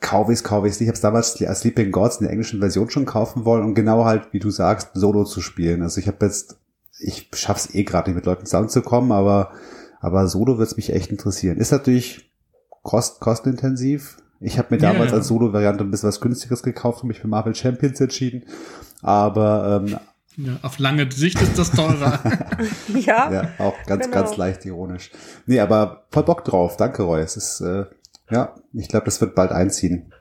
kaufe es, kaufe ich es. Ich habe es damals als Sleeping Gods in der englischen Version schon kaufen wollen und genau halt, wie du sagst, Solo zu spielen. Also ich habe jetzt, ich schaff's eh gerade nicht mit Leuten zusammenzukommen, aber aber Solo wird's mich echt interessieren. Ist natürlich kost, kostenintensiv. Ich habe mir damals yeah. als Solo-Variante ein bisschen was günstiges gekauft und mich für Marvel Champions entschieden. Aber ähm, ja, auf lange Sicht ist das teurer. ja. Ja, auch ganz, genau. ganz leicht ironisch. Nee, aber voll Bock drauf. Danke, Roy. Es ist, äh, ja, ich glaube, das wird bald einziehen.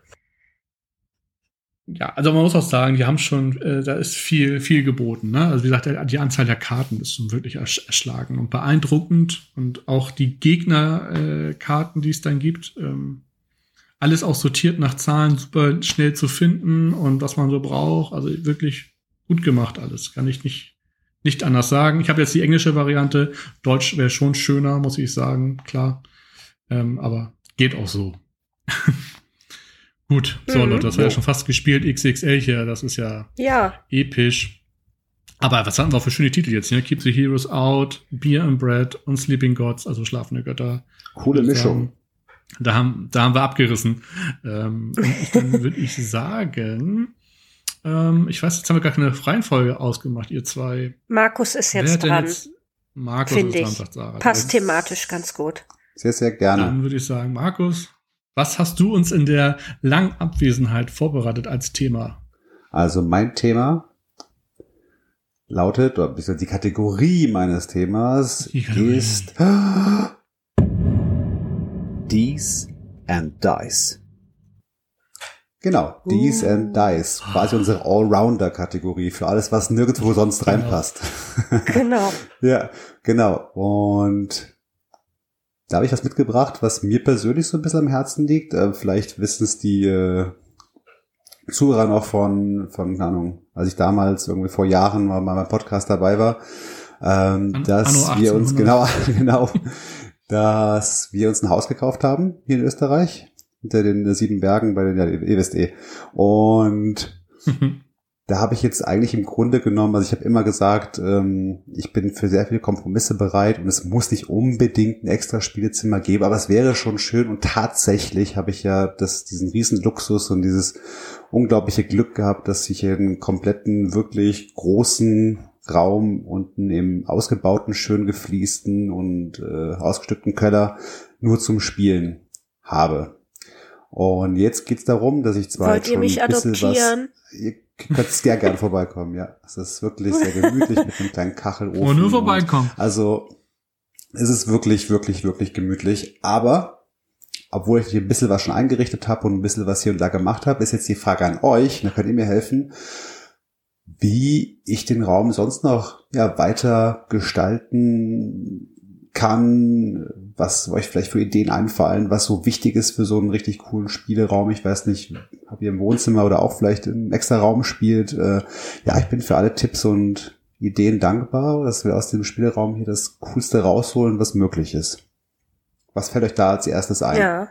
Ja, also man muss auch sagen, die haben schon, äh, da ist viel, viel geboten. Ne? Also wie gesagt, die Anzahl der Karten ist schon wirklich erschlagen und beeindruckend. Und auch die Gegnerkarten, äh, die es dann gibt, ähm, alles auch sortiert nach Zahlen, super schnell zu finden und was man so braucht. Also wirklich gut gemacht alles. Kann ich nicht, nicht anders sagen. Ich habe jetzt die englische Variante. Deutsch wäre schon schöner, muss ich sagen, klar. Ähm, aber geht auch so. gut, so mhm. Leute, das war ja schon fast gespielt. XXL hier, das ist ja, ja. episch. Aber was hatten wir für schöne Titel jetzt? Ne? Keep the Heroes Out, Beer and Bread und Sleeping Gods, also schlafende Götter. Coole Mischung. Da haben, da haben wir abgerissen. Ähm, und dann würde ich sagen, ähm, ich weiß, jetzt haben wir gar keine Reihenfolge ausgemacht, ihr zwei. Markus ist jetzt dran. Jetzt? Markus ist dran, sagt Sarah. Passt thematisch ganz gut. Sehr, sehr gerne. Dann würde ich sagen, Markus, was hast du uns in der langen Abwesenheit vorbereitet als Thema? Also mein Thema lautet, oder die Kategorie meines Themas ist Dies and Dice. Genau, Dies uh. and Dice. Quasi unsere Allrounder-Kategorie für alles, was nirgendwo sonst genau. reinpasst. Genau. ja, genau. Und da habe ich was mitgebracht, was mir persönlich so ein bisschen am Herzen liegt. Äh, vielleicht wissen es die, äh, Zuhörer noch von, von, keine Ahnung, als ich damals irgendwie vor Jahren mal bei meinem Podcast dabei war, ähm, An, dass wir uns, genau, genau, dass wir uns ein Haus gekauft haben hier in Österreich, hinter den sieben Bergen bei den, ja, ihr wisst eh. Und da habe ich jetzt eigentlich im Grunde genommen, also ich habe immer gesagt, ähm, ich bin für sehr viele Kompromisse bereit und es muss nicht unbedingt ein extra Spielezimmer geben, aber es wäre schon schön und tatsächlich habe ich ja das, diesen riesen Luxus und dieses unglaubliche Glück gehabt, dass ich einen kompletten, wirklich großen Raum unten im ausgebauten, schön gefliesten und äh, ausgestückten Keller nur zum Spielen habe. Und jetzt geht's darum, dass ich zwar Wollt schon ihr mich ein bisschen adoptieren? was könntest sehr gern vorbeikommen, ja. Es ist wirklich sehr gemütlich mit einem kleinen Kachelofen. Und nur vorbeikommen. Also es ist wirklich, wirklich, wirklich gemütlich. Aber obwohl ich hier ein bisschen was schon eingerichtet habe und ein bisschen was hier und da gemacht habe, ist jetzt die Frage an euch, da könnt ihr mir helfen, wie ich den Raum sonst noch ja, weiter gestalten kann, was euch vielleicht für Ideen einfallen, was so wichtig ist für so einen richtig coolen Spieleraum. Ich weiß nicht, ob ihr im Wohnzimmer oder auch vielleicht im extra Raum spielt. Äh, ja, ich bin für alle Tipps und Ideen dankbar, dass wir aus dem Spielraum hier das Coolste rausholen, was möglich ist. Was fällt euch da als erstes ein? Ja.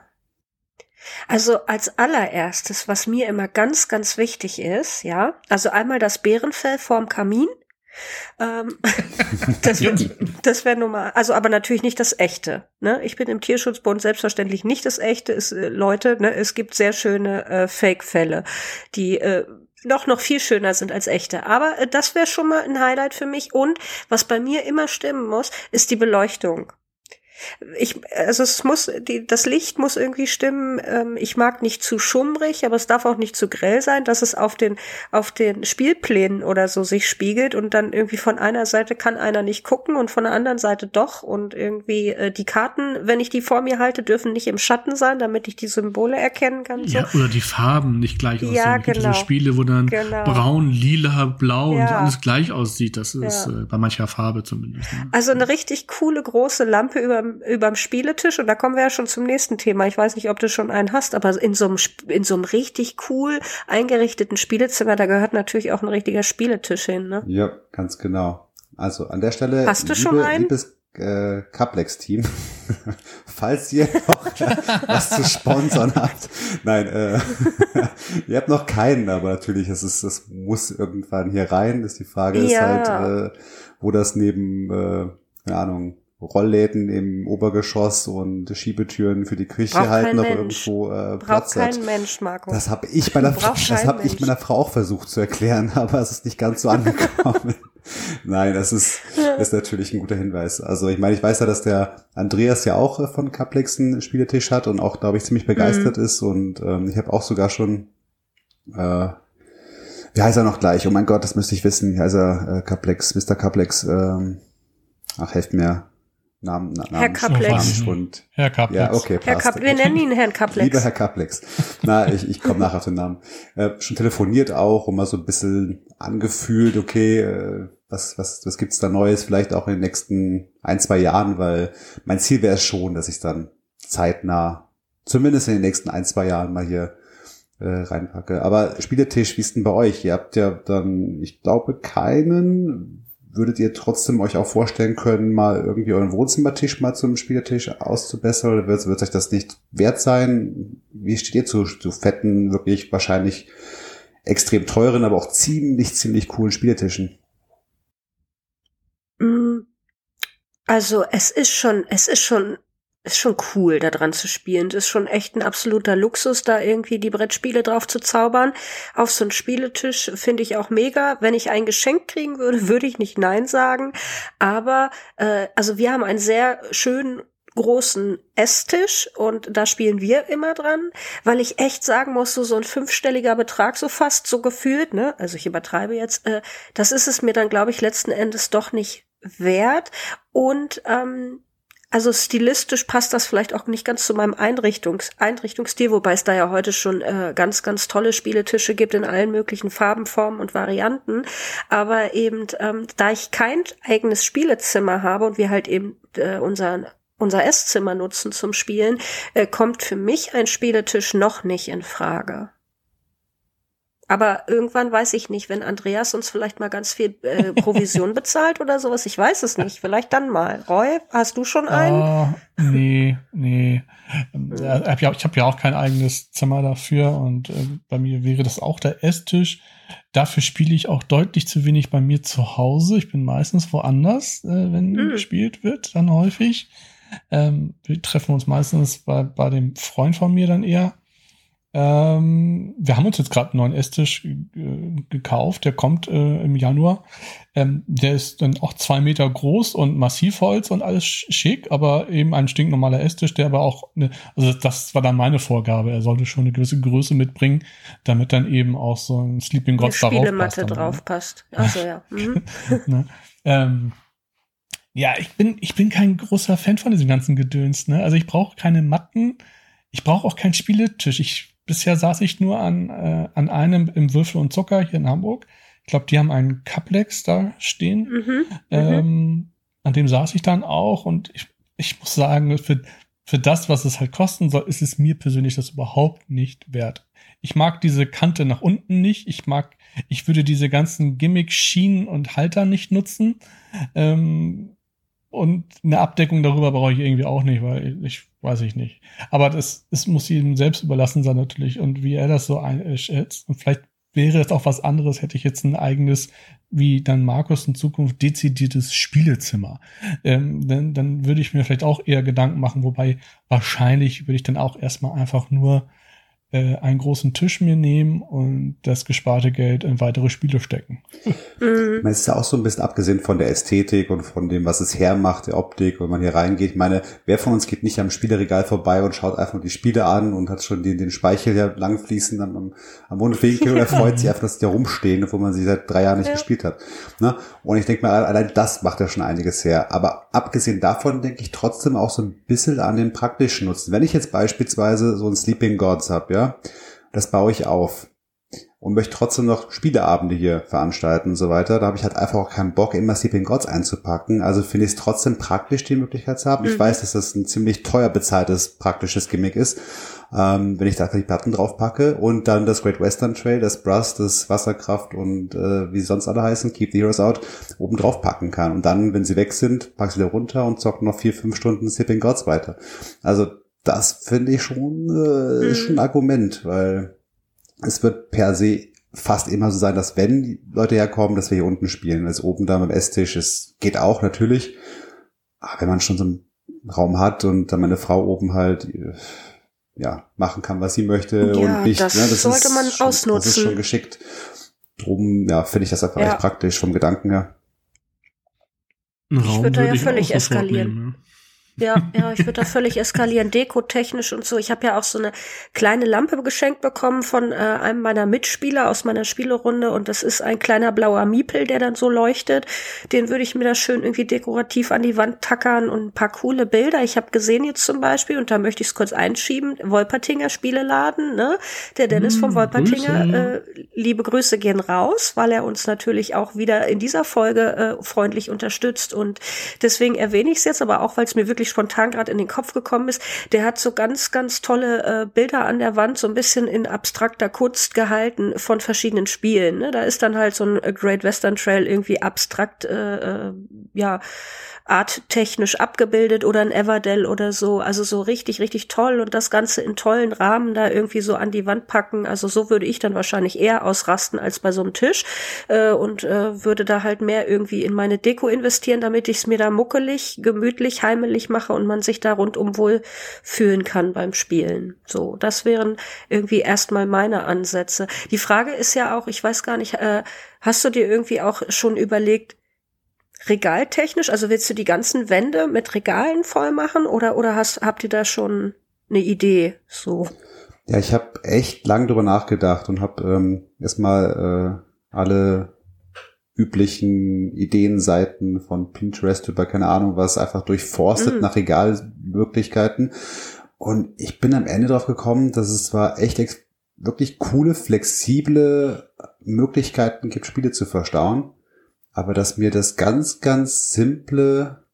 Also als allererstes, was mir immer ganz, ganz wichtig ist, ja, also einmal das Bärenfell vorm Kamin, ähm, das wäre wär normal. Also aber natürlich nicht das echte. Ne? Ich bin im Tierschutzbund selbstverständlich nicht das echte. Es, äh, Leute, ne, es gibt sehr schöne äh, Fake-Fälle, die äh, noch noch viel schöner sind als echte. Aber äh, das wäre schon mal ein Highlight für mich. Und was bei mir immer stimmen muss, ist die Beleuchtung. Ich, also es muss, die, das Licht muss irgendwie stimmen. Ähm, ich mag nicht zu schummrig, aber es darf auch nicht zu grell sein, dass es auf den, auf den Spielplänen oder so sich spiegelt und dann irgendwie von einer Seite kann einer nicht gucken und von der anderen Seite doch und irgendwie äh, die Karten, wenn ich die vor mir halte, dürfen nicht im Schatten sein, damit ich die Symbole erkennen kann. So. Ja, oder die Farben nicht gleich aussehen. Ja, genau. Diese Spiele, wo dann genau. braun, lila, blau ja. und alles gleich aussieht. Das ist ja. äh, bei mancher Farbe zumindest. Ne? Also eine richtig coole große Lampe über überm Spieletisch und da kommen wir ja schon zum nächsten Thema. Ich weiß nicht, ob du schon einen hast, aber in so einem in so einem richtig cool eingerichteten Spielezimmer, da gehört natürlich auch ein richtiger Spieletisch hin, ne? Ja, ganz genau. Also an der Stelle Hast du liebe, schon einen? liebes äh, Caplex-Team, falls ihr noch was zu sponsern habt. Nein, äh, ihr habt noch keinen, aber natürlich, es ist, es muss irgendwann hier rein. Ist die Frage ja. ist halt, äh, wo das neben, äh, keine Ahnung, Rollläden im Obergeschoss und Schiebetüren für die Küche Braucht halt noch Mensch. irgendwo äh, Platz Braucht kein Mensch, Marco. Das habe ich meiner das habe ich meiner Frau auch versucht zu erklären, aber es ist nicht ganz so angekommen. Nein, das ist, ist natürlich ein guter Hinweis. Also ich meine, ich weiß ja, dass der Andreas ja auch äh, von Caplex einen Spieletisch hat und auch, glaube ich, ziemlich begeistert mhm. ist. Und ähm, ich habe auch sogar schon, äh, wie heißt er noch gleich? Oh mein Gott, das müsste ich wissen. Wie heißt er? Äh, Caplex, Mr. Caplex. Ähm, ach, helft mir. Namen, Namen, Herr Kaplex. Und, Herr Kaplex. Ja, okay, Herr Kap wir nennen ihn Herrn Kaplex. Lieber Herr Kaplex. Na, ich, ich komme nachher auf den Namen. Äh, schon telefoniert auch und mal so ein bisschen angefühlt, okay, äh, was, was, was gibt's da Neues, vielleicht auch in den nächsten ein, zwei Jahren, weil mein Ziel wäre es schon, dass ich dann zeitnah, zumindest in den nächsten ein, zwei Jahren mal hier äh, reinpacke. Aber Spieletisch, wie ist denn bei euch? Ihr habt ja dann, ich glaube, keinen würdet ihr trotzdem euch auch vorstellen können, mal irgendwie euren Wohnzimmertisch mal zum Spieltisch auszubessern oder wird, wird euch das nicht wert sein? Wie steht ihr zu, zu fetten, wirklich wahrscheinlich extrem teuren, aber auch ziemlich, ziemlich coolen Spieltischen? Mm, also es ist schon, es ist schon ist schon cool, da dran zu spielen. Das ist schon echt ein absoluter Luxus, da irgendwie die Brettspiele drauf zu zaubern. Auf so einen Spieletisch finde ich auch mega. Wenn ich ein Geschenk kriegen würde, würde ich nicht Nein sagen. Aber äh, also wir haben einen sehr schönen großen Esstisch und da spielen wir immer dran, weil ich echt sagen muss, so, so ein fünfstelliger Betrag so fast so gefühlt, ne, also ich übertreibe jetzt, äh, das ist es mir dann, glaube ich, letzten Endes doch nicht wert und ähm, also stilistisch passt das vielleicht auch nicht ganz zu meinem Einrichtungs Einrichtungsstil, wobei es da ja heute schon äh, ganz, ganz tolle Spieletische gibt in allen möglichen Farben, Formen und Varianten. Aber eben, ähm, da ich kein eigenes Spielezimmer habe und wir halt eben äh, unser unser Esszimmer nutzen zum Spielen, äh, kommt für mich ein Spieletisch noch nicht in Frage. Aber irgendwann weiß ich nicht, wenn Andreas uns vielleicht mal ganz viel äh, Provision bezahlt oder sowas, ich weiß es nicht. Vielleicht dann mal. Roy, hast du schon einen? Oh, nee, nee. ich habe ja auch kein eigenes Zimmer dafür und äh, bei mir wäre das auch der Esstisch. Dafür spiele ich auch deutlich zu wenig bei mir zu Hause. Ich bin meistens woanders, äh, wenn mhm. gespielt wird, dann häufig. Ähm, wir treffen uns meistens bei, bei dem Freund von mir dann eher. Ähm, wir haben uns jetzt gerade einen neuen Esstisch äh, gekauft, der kommt äh, im Januar. Ähm, der ist dann auch zwei Meter groß und Massivholz und alles schick, aber eben ein stinknormaler Esstisch, der aber auch, eine, also das war dann meine Vorgabe, er sollte schon eine gewisse Größe mitbringen, damit dann eben auch so ein Sleeping God darauf. Spielematte drauf passt. Achso, ja. Mhm. ne? ähm, ja, ich bin, ich bin kein großer Fan von diesem ganzen Gedöns, ne? Also ich brauche keine Matten, ich brauche auch keinen Spieletisch. Ich bisher saß ich nur an, äh, an einem im Würfel und Zucker hier in Hamburg. Ich glaube, die haben einen Cuplex da stehen. Mhm, mhm, ähm, an dem saß ich dann auch und ich, ich muss sagen, für, für das, was es halt kosten soll, ist es mir persönlich das überhaupt nicht wert. Ich mag diese Kante nach unten nicht. Ich mag, ich würde diese ganzen Gimmick-Schienen und Halter nicht nutzen. Ähm, und eine Abdeckung darüber brauche ich irgendwie auch nicht, weil ich weiß ich nicht. Aber das, es muss ihm selbst überlassen sein natürlich und wie er das so einschätzt. Und vielleicht wäre es auch was anderes, hätte ich jetzt ein eigenes, wie dann Markus in Zukunft dezidiertes Spielezimmer. Ähm, dann, dann würde ich mir vielleicht auch eher Gedanken machen, wobei wahrscheinlich würde ich dann auch erstmal einfach nur äh, einen großen Tisch mir nehmen und das gesparte Geld in weitere Spiele stecken. Mhm. Es ist ja auch so ein bisschen abgesehen von der Ästhetik und von dem, was es hermacht, der Optik, wenn man hier reingeht. Ich meine, wer von uns geht nicht am Spieleregal vorbei und schaut einfach die Spiele an und hat schon den, den Speichel ja langfließen am, am Mundwinkel oder freut sich einfach, dass die da rumstehen, obwohl man sie seit drei Jahren nicht ja. gespielt hat. Ne? Und ich denke mal, allein das macht ja schon einiges her. Aber abgesehen davon denke ich trotzdem auch so ein bisschen an den praktischen Nutzen. Wenn ich jetzt beispielsweise so ein Sleeping Gods habe, ja, das baue ich auf und möchte trotzdem noch Spieleabende hier veranstalten und so weiter. Da habe ich halt einfach auch keinen Bock, immer Sleeping Gods einzupacken. Also finde ich es trotzdem praktisch, die Möglichkeit zu haben. Mhm. Ich weiß, dass das ein ziemlich teuer bezahltes, praktisches Gimmick ist, ähm, wenn ich da die Platten drauf packe und dann das Great Western Trail, das Brass, das Wasserkraft und äh, wie sie sonst alle heißen, Keep the Heroes Out, oben drauf packen kann. Und dann, wenn sie weg sind, pack sie wieder runter und zocken noch vier, fünf Stunden Sleeping Gods weiter. Also das finde ich schon, äh, ist schon ein Argument, weil es wird per se fast immer so sein, dass wenn die Leute herkommen, dass wir hier unten spielen. Das oben da beim Esstisch, es geht auch natürlich. Aber wenn man schon so einen Raum hat und dann meine Frau oben halt, äh, ja, machen kann, was sie möchte ja, und nicht. Das, ne, das sollte man schon, ausnutzen. Das ist schon geschickt. Drum, ja, finde ich das einfach ja. echt praktisch vom Gedanken her. Ich würde da ja völlig eskalieren. Nehmen, ja, ja, ich würde da völlig eskalieren, dekotechnisch und so. Ich habe ja auch so eine kleine Lampe geschenkt bekommen von äh, einem meiner Mitspieler aus meiner Spielerunde und das ist ein kleiner blauer Miepel, der dann so leuchtet. Den würde ich mir da schön irgendwie dekorativ an die Wand tackern und ein paar coole Bilder. Ich habe gesehen jetzt zum Beispiel, und da möchte ich es kurz einschieben, Wolpertinger Spieleladen, ne? Der Dennis vom hm, Wolpertinger, äh, liebe Grüße gehen raus, weil er uns natürlich auch wieder in dieser Folge äh, freundlich unterstützt und deswegen erwähne ich es jetzt, aber auch, weil es mir wirklich wirklich spontan gerade in den Kopf gekommen ist, der hat so ganz, ganz tolle äh, Bilder an der Wand, so ein bisschen in abstrakter Kunst gehalten von verschiedenen Spielen. Ne? Da ist dann halt so ein Great Western Trail irgendwie abstrakt, äh, äh, ja, arttechnisch abgebildet oder ein Everdell oder so. Also so richtig, richtig toll und das Ganze in tollen Rahmen da irgendwie so an die Wand packen. Also so würde ich dann wahrscheinlich eher ausrasten als bei so einem Tisch äh, und äh, würde da halt mehr irgendwie in meine Deko investieren, damit ich es mir da muckelig, gemütlich, heimelig mache und man sich da rundum wohl fühlen kann beim Spielen. So, das wären irgendwie erstmal meine Ansätze. Die Frage ist ja auch, ich weiß gar nicht, äh, hast du dir irgendwie auch schon überlegt, regaltechnisch? Also willst du die ganzen Wände mit Regalen voll machen oder, oder hast, habt ihr da schon eine Idee so? Ja, ich habe echt lang drüber nachgedacht und habe ähm, erstmal äh, alle üblichen Ideenseiten von Pinterest über keine Ahnung was einfach durchforstet mm. nach Regalmöglichkeiten. Und ich bin am Ende drauf gekommen, dass es zwar echt wirklich coole, flexible Möglichkeiten gibt, Spiele zu verstauen aber dass mir das ganz, ganz simple,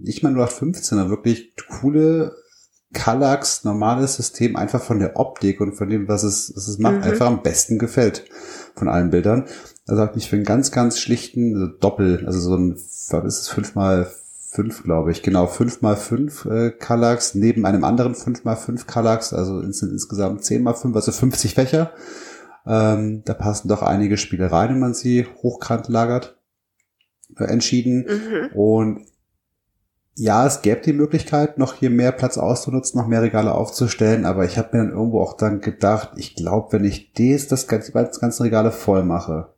nicht mal nur 15er, wirklich coole Kallax normales System einfach von der Optik und von dem, was es, was es macht, mhm. einfach am besten gefällt von allen Bildern. Also hat mich für einen ganz, ganz schlichten also Doppel, also so ein, was ist es, fünf mal fünf, glaube ich, genau, fünf mal fünf äh, Kallax neben einem anderen fünf mal fünf Kallax, also ins, insgesamt zehn mal fünf, also 50 Fächer. Ähm, da passen doch einige Spiele rein, wenn man sie hochkant lagert, äh, entschieden. Mhm. Und ja, es gäbe die Möglichkeit, noch hier mehr Platz auszunutzen, noch mehr Regale aufzustellen, aber ich habe mir dann irgendwo auch dann gedacht, ich glaube, wenn ich das, das ganze, das ganze Regale voll mache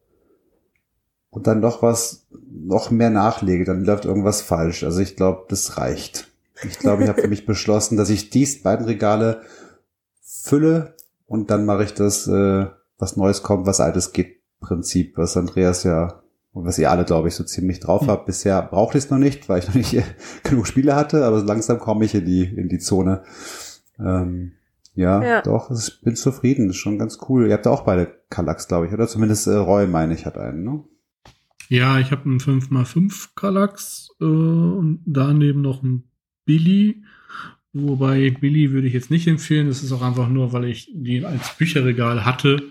und dann noch was, noch mehr nachlege, dann läuft irgendwas falsch. Also ich glaube, das reicht. Ich glaube, ich habe für mich beschlossen, dass ich dies beiden Regale fülle und dann mache ich das, äh, was Neues kommt, was Altes geht Prinzip, was Andreas ja und was ihr alle, glaube ich, so ziemlich drauf mhm. habt. Bisher brauchte ich es noch nicht, weil ich noch nicht genug Spiele hatte, aber langsam komme ich in die, in die Zone. Ähm, ja, ja, doch, ich bin zufrieden, ist schon ganz cool. Ihr habt auch beide Kallax, glaube ich, oder zumindest äh, Roy, meine ich, hat einen, ne? Ja, ich habe einen 5x5 Kallax äh, und daneben noch einen Billy. Wobei Billy würde ich jetzt nicht empfehlen. Das ist auch einfach nur, weil ich die als Bücherregal hatte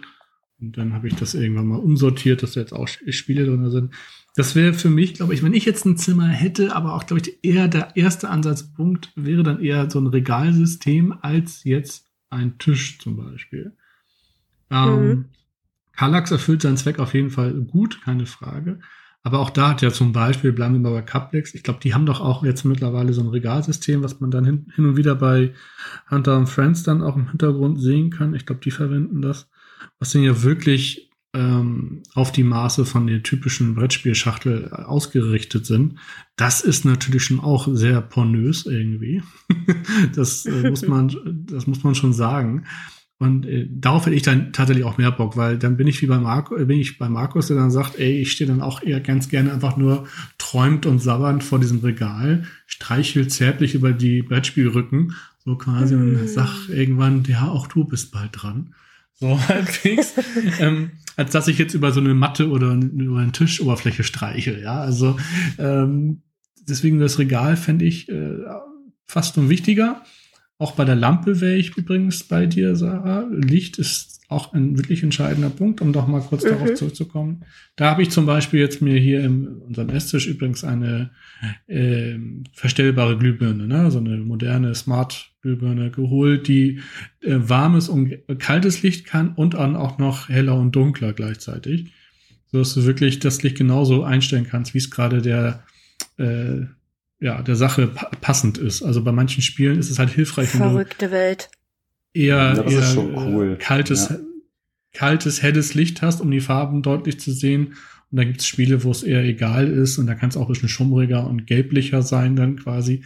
und dann habe ich das irgendwann mal umsortiert, dass da jetzt auch Spiele drin sind. Das wäre für mich, glaube ich, wenn ich jetzt ein Zimmer hätte, aber auch, glaube ich, eher der erste Ansatzpunkt wäre dann eher so ein Regalsystem als jetzt ein Tisch zum Beispiel. Ähm, mhm. Kallax erfüllt seinen Zweck auf jeden Fall gut, keine Frage. Aber auch da hat ja zum Beispiel, bleiben wir mal bei Cuplex, ich glaube, die haben doch auch jetzt mittlerweile so ein Regalsystem, was man dann hin, hin und wieder bei Hunter und Friends dann auch im Hintergrund sehen kann. Ich glaube, die verwenden das was dann ja wirklich ähm, auf die Maße von der typischen Brettspielschachtel ausgerichtet sind. Das ist natürlich schon auch sehr pornös irgendwie. das äh, muss man, das muss man schon sagen. Und äh, darauf hätte ich dann tatsächlich auch mehr Bock, weil dann bin ich wie bei Marco, bin ich bei Markus, der dann sagt, ey, ich stehe dann auch eher ganz gerne einfach nur träumt und sabbernd vor diesem Regal, streichelt zärtlich über die Brettspielrücken, so quasi und mhm. sag irgendwann, ja, auch du bist bald dran so halbwegs, ähm, als dass ich jetzt über so eine Matte oder über eine Tischoberfläche streiche. Ja, also ähm, deswegen das Regal fände ich äh, fast nur wichtiger. Auch bei der Lampe wäre ich übrigens bei dir, Sarah. Licht ist auch ein wirklich entscheidender Punkt, um doch mal kurz mhm. darauf zurückzukommen. Da habe ich zum Beispiel jetzt mir hier in unserem Esstisch übrigens eine äh, verstellbare Glühbirne, ne? so eine moderne Smart Glühbirne geholt, die äh, warmes und kaltes Licht kann und dann auch noch heller und dunkler gleichzeitig, so dass du wirklich das Licht genauso einstellen kannst, wie es gerade der äh, ja der Sache pa passend ist. Also bei manchen Spielen ist es halt hilfreich, Verrückte Welt eher, ja, eher cool. kaltes, ja. kaltes, helles Licht hast, um die Farben deutlich zu sehen. Und da gibt es Spiele, wo es eher egal ist und da kann es auch ein bisschen schummriger und gelblicher sein dann quasi.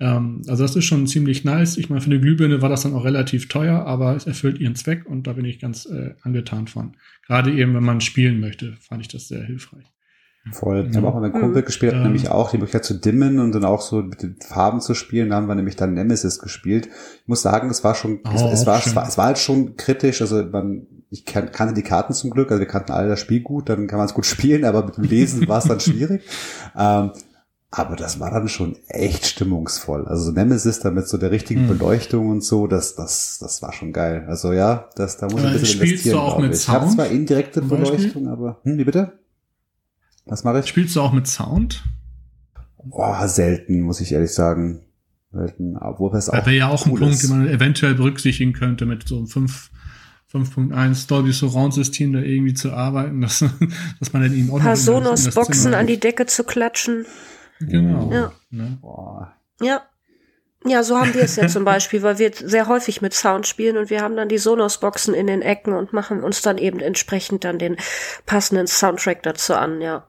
Ähm, also das ist schon ziemlich nice. Ich meine, für eine Glühbirne war das dann auch relativ teuer, aber es erfüllt ihren Zweck und da bin ich ganz äh, angetan von. Gerade eben, wenn man spielen möchte, fand ich das sehr hilfreich. Voll. Ich habe auch mal mit Kumpel mhm. gespielt, ja. nämlich auch die Möglichkeit zu dimmen und dann auch so mit den Farben zu spielen. Da haben wir nämlich dann Nemesis gespielt. Ich muss sagen, es war schon, oh, es, es war, es war, es war halt schon kritisch. Also man, ich kan kannte die Karten zum Glück, also wir kannten alle das Spiel gut, dann kann man es gut spielen, aber mit dem Lesen war es dann schwierig. Ähm, aber das war dann schon echt stimmungsvoll. Also Nemesis da mit so der richtigen hm. Beleuchtung und so, das, das, das war schon geil. Also ja, das, da muss ich ein bisschen Spielst investieren. Du auch mit ich. Sound? Ich habe zwar indirekte Beleuchtung, aber, hm, wie bitte? Was mache ich? Spielst du auch mit Sound? Boah, selten, muss ich ehrlich sagen. Selten, obwohl es auch. Das wäre ja auch cool ein Punkt, ist. den man eventuell berücksichtigen könnte, mit so einem 5, 5.1 Dolby Surround System da irgendwie zu arbeiten, dass, dass man dann eben auch Ein paar Sonos-Boxen an die Decke zu klatschen. Genau. Ja. Ne? Ja. Ja, so haben wir es ja zum Beispiel, weil wir sehr häufig mit Sound spielen und wir haben dann die Sonos-Boxen in den Ecken und machen uns dann eben entsprechend dann den passenden Soundtrack dazu an, ja.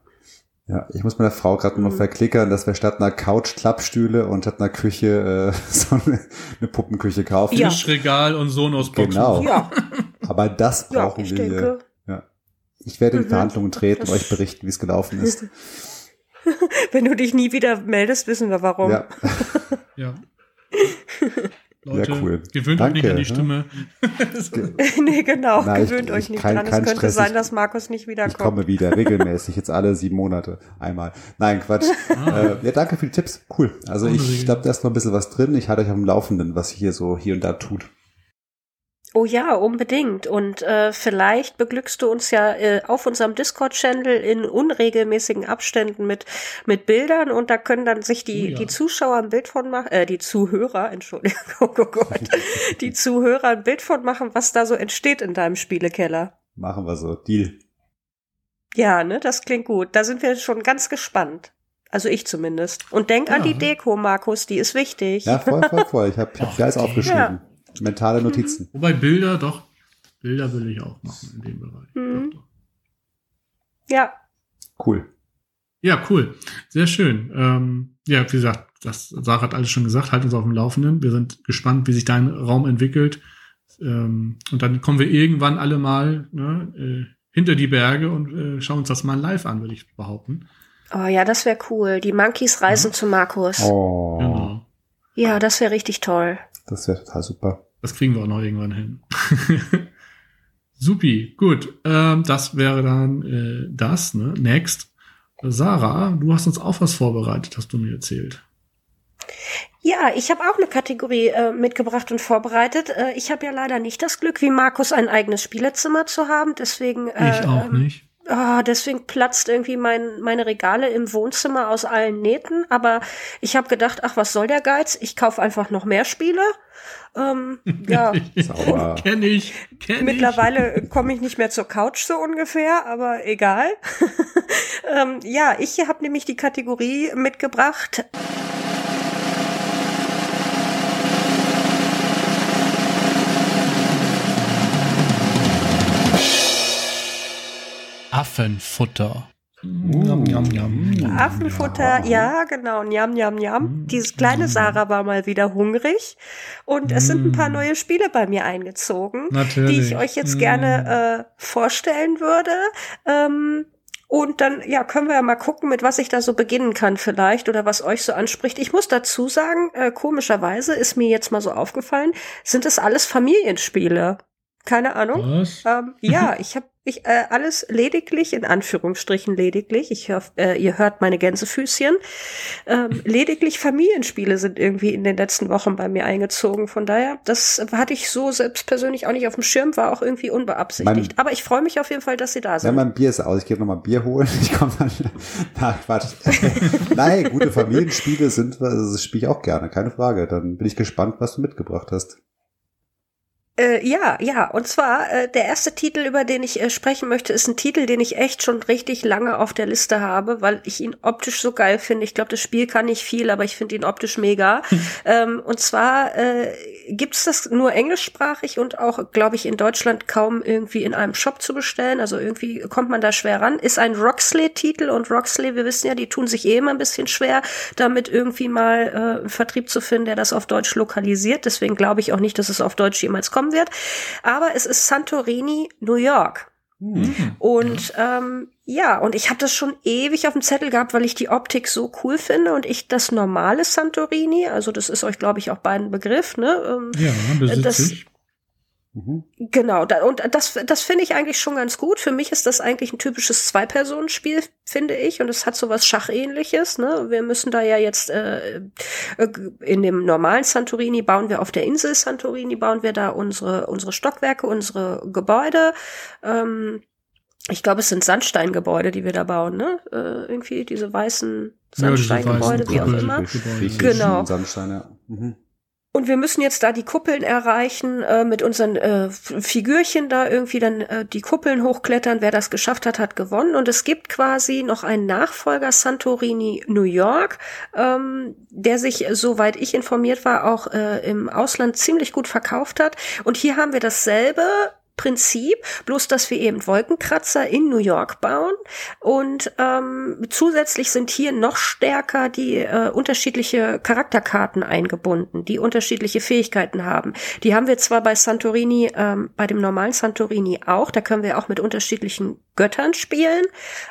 Ja, ich muss meiner Frau gerade noch mhm. verklickern, dass wir statt einer Couch Klappstühle und statt einer Küche äh, so eine, eine Puppenküche kaufen. Ja. Tischregal und Sonos-Boxen. Genau. Ja. Aber das brauchen ja, wir. Denke. Ja. Ich werde in mhm. Verhandlungen treten und euch berichten, wie es gelaufen ist. Wenn du dich nie wieder meldest, wissen wir warum. Ja. ja. Leute, ja, cool. gewöhnt Danke, euch nicht an die ne? Stimme. nee, genau. Nein, ich- Gewöhnt ich- euch nicht kein- dran. Es kein könnte Stress. sein, Ich- dass Markus nicht Ich wiederkommt. komme wieder, regelmäßig, jetzt alle sieben Monate einmal. Nein, Quatsch. Äh, ja, danke für die Tipps. Cool. Also ich glaube, da ist noch ein bisschen was drin. Ich halte euch auf dem Laufenden, was sich hier so hier und da tut. Oh ja, unbedingt. Und äh, vielleicht beglückst du uns ja äh, auf unserem Discord-Channel in unregelmäßigen Abständen mit mit Bildern und da können dann sich die Oh ja. die Zuschauer ein Bild von machen, äh, die Zuhörer, Entschuldigung, oh Gott, die Zuhörer ein Bild von machen, was da so entsteht in deinem Spielekeller. Machen wir so. Deal. Ja, ne, das klingt gut. Da sind wir schon ganz gespannt. Also ich zumindest. Und denk an Ja. die Deko, Markus, die ist wichtig. Ja, voll, voll, voll. Ich habe ich hab alles aufgeschrieben. Mentale Notizen. Wobei Bilder, doch, Bilder will ich auch machen in dem Bereich. Mhm. Doch, doch. Ja, Cool. Ja, cool. Sehr schön. Ähm, ja, wie gesagt, das Sarah hat alles schon gesagt, halt uns auf dem Laufenden. Wir sind gespannt, wie sich dein Raum entwickelt. Ähm, und dann kommen wir irgendwann alle mal ne, äh, hinter die Berge und äh, schauen uns das mal live an, würde ich behaupten. Oh ja, das wäre cool. Die Monkeys reisen zu Markus. Oh, Genau. Ja, das wäre richtig toll. Das wäre total super. Das kriegen wir auch noch irgendwann hin. Supi, gut. Ähm, das wäre dann äh, das, ne? Next. Sarah, du hast uns auch was vorbereitet, hast du mir erzählt. Ja, ich habe auch eine Kategorie äh, mitgebracht und vorbereitet. Äh, ich habe ja leider nicht das Glück, wie Markus ein eigenes Spielezimmer zu haben. Deswegen, äh, ich auch ähm, nicht. Ah, deswegen platzt irgendwie mein, meine Regale im Wohnzimmer aus allen Nähten. Aber ich habe gedacht, ach, was soll der Geiz? Ich kaufe einfach noch mehr Spiele. Ähm, ja, Sauber. Kenn ich. Kenn mittlerweile komme ich nicht mehr zur Couch so ungefähr, aber egal. ähm, ja, ich habe nämlich die Kategorie mitgebracht. Affenfutter. Njam, njam, njam. Affenfutter, ja, genau, njam, njam, njam. Dieses kleine Sarah war mal wieder hungrig und es sind ein paar neue Spiele bei mir eingezogen, Natürlich. die ich euch jetzt gerne äh, vorstellen würde. Ähm, und dann, ja, können wir ja mal gucken, mit was ich da so beginnen kann vielleicht oder was euch so anspricht. Ich muss dazu sagen, äh, komischerweise ist mir jetzt mal so aufgefallen, sind es alles Familienspiele. Keine Ahnung. Was? Ähm, ja, ich habe ich äh, alles lediglich in Anführungsstrichen lediglich. Ich hör, äh, ihr hört meine Gänsefüßchen. Ähm, lediglich Familienspiele sind irgendwie in den letzten Wochen bei mir eingezogen. Von daher, das hatte ich so selbst persönlich auch nicht auf dem Schirm, war auch irgendwie unbeabsichtigt. Aber ich freue mich auf jeden Fall, dass sie da Ja, sind. mein Bier ist aus. Ich gehe noch mal Bier holen. Ich komme dann. Na, Quatsch. Nein, gute Familienspiele sind, also das spiele ich auch gerne, keine Frage. Dann bin ich gespannt, was du mitgebracht hast. Äh, ja, ja. Und zwar äh, der erste Titel, über den ich äh, sprechen möchte, ist ein Titel, den ich echt schon richtig lange auf der Liste habe, weil ich ihn optisch so geil finde. Ich glaube, das Spiel kann nicht viel, aber ich finde ihn optisch mega. ähm, und zwar äh, gibt's das nur englischsprachig und auch, glaube ich, in Deutschland kaum irgendwie in einem Shop zu bestellen. Also irgendwie kommt man da schwer ran. Ist ein Roxley-Titel und Roxley, wir wissen ja, die tun sich eh immer ein bisschen schwer, damit irgendwie mal äh, einen Vertrieb zu finden, der das auf Deutsch lokalisiert. Deswegen glaube ich auch nicht, dass es auf Deutsch jemals kommen wird. Aber es ist Santorini, New York. Hm. Und ähm, ja, und ich habe das schon ewig auf dem Zettel gehabt, weil ich die Optik so cool finde und ich das normale Santorini, also das ist euch, glaube ich, auch beiden Begriff, ne? Ähm, Ja, besitze das- ich. Mhm. Genau, da, und das, das finde ich eigentlich schon ganz gut. Für mich ist das eigentlich ein typisches Zwei-Personen-Spiel, finde ich. Und es hat so was Schachähnliches. Ne? Wir müssen da ja jetzt äh, äh, in dem normalen Santorini bauen wir auf der Insel Santorini, bauen wir da unsere, unsere Stockwerke, unsere Gebäude. Ähm, ich glaube, es sind Sandsteingebäude, die wir da bauen, ne? Äh, irgendwie diese weißen Ja, diese Sandsteingebäude, weißen wie auch immer. Genau. Sandstein, ja. Mhm. Und wir müssen jetzt da die Kuppeln erreichen, äh, mit unseren äh, Figürchen da irgendwie dann äh, die Kuppeln hochklettern. Wer das geschafft hat, hat gewonnen. Und es gibt quasi noch einen Nachfolger Santorini New York, ähm, der sich, äh, soweit ich informiert war, auch äh, im Ausland ziemlich gut verkauft hat. Und hier haben wir dasselbe. Prinzip, bloß dass wir eben Wolkenkratzer in New York bauen und ähm, zusätzlich sind hier noch stärker die äh, unterschiedliche Charakterkarten eingebunden, die unterschiedliche Fähigkeiten haben. Die haben wir zwar bei Santorini, ähm, bei dem normalen Santorini auch, da können wir auch mit unterschiedlichen Göttern spielen.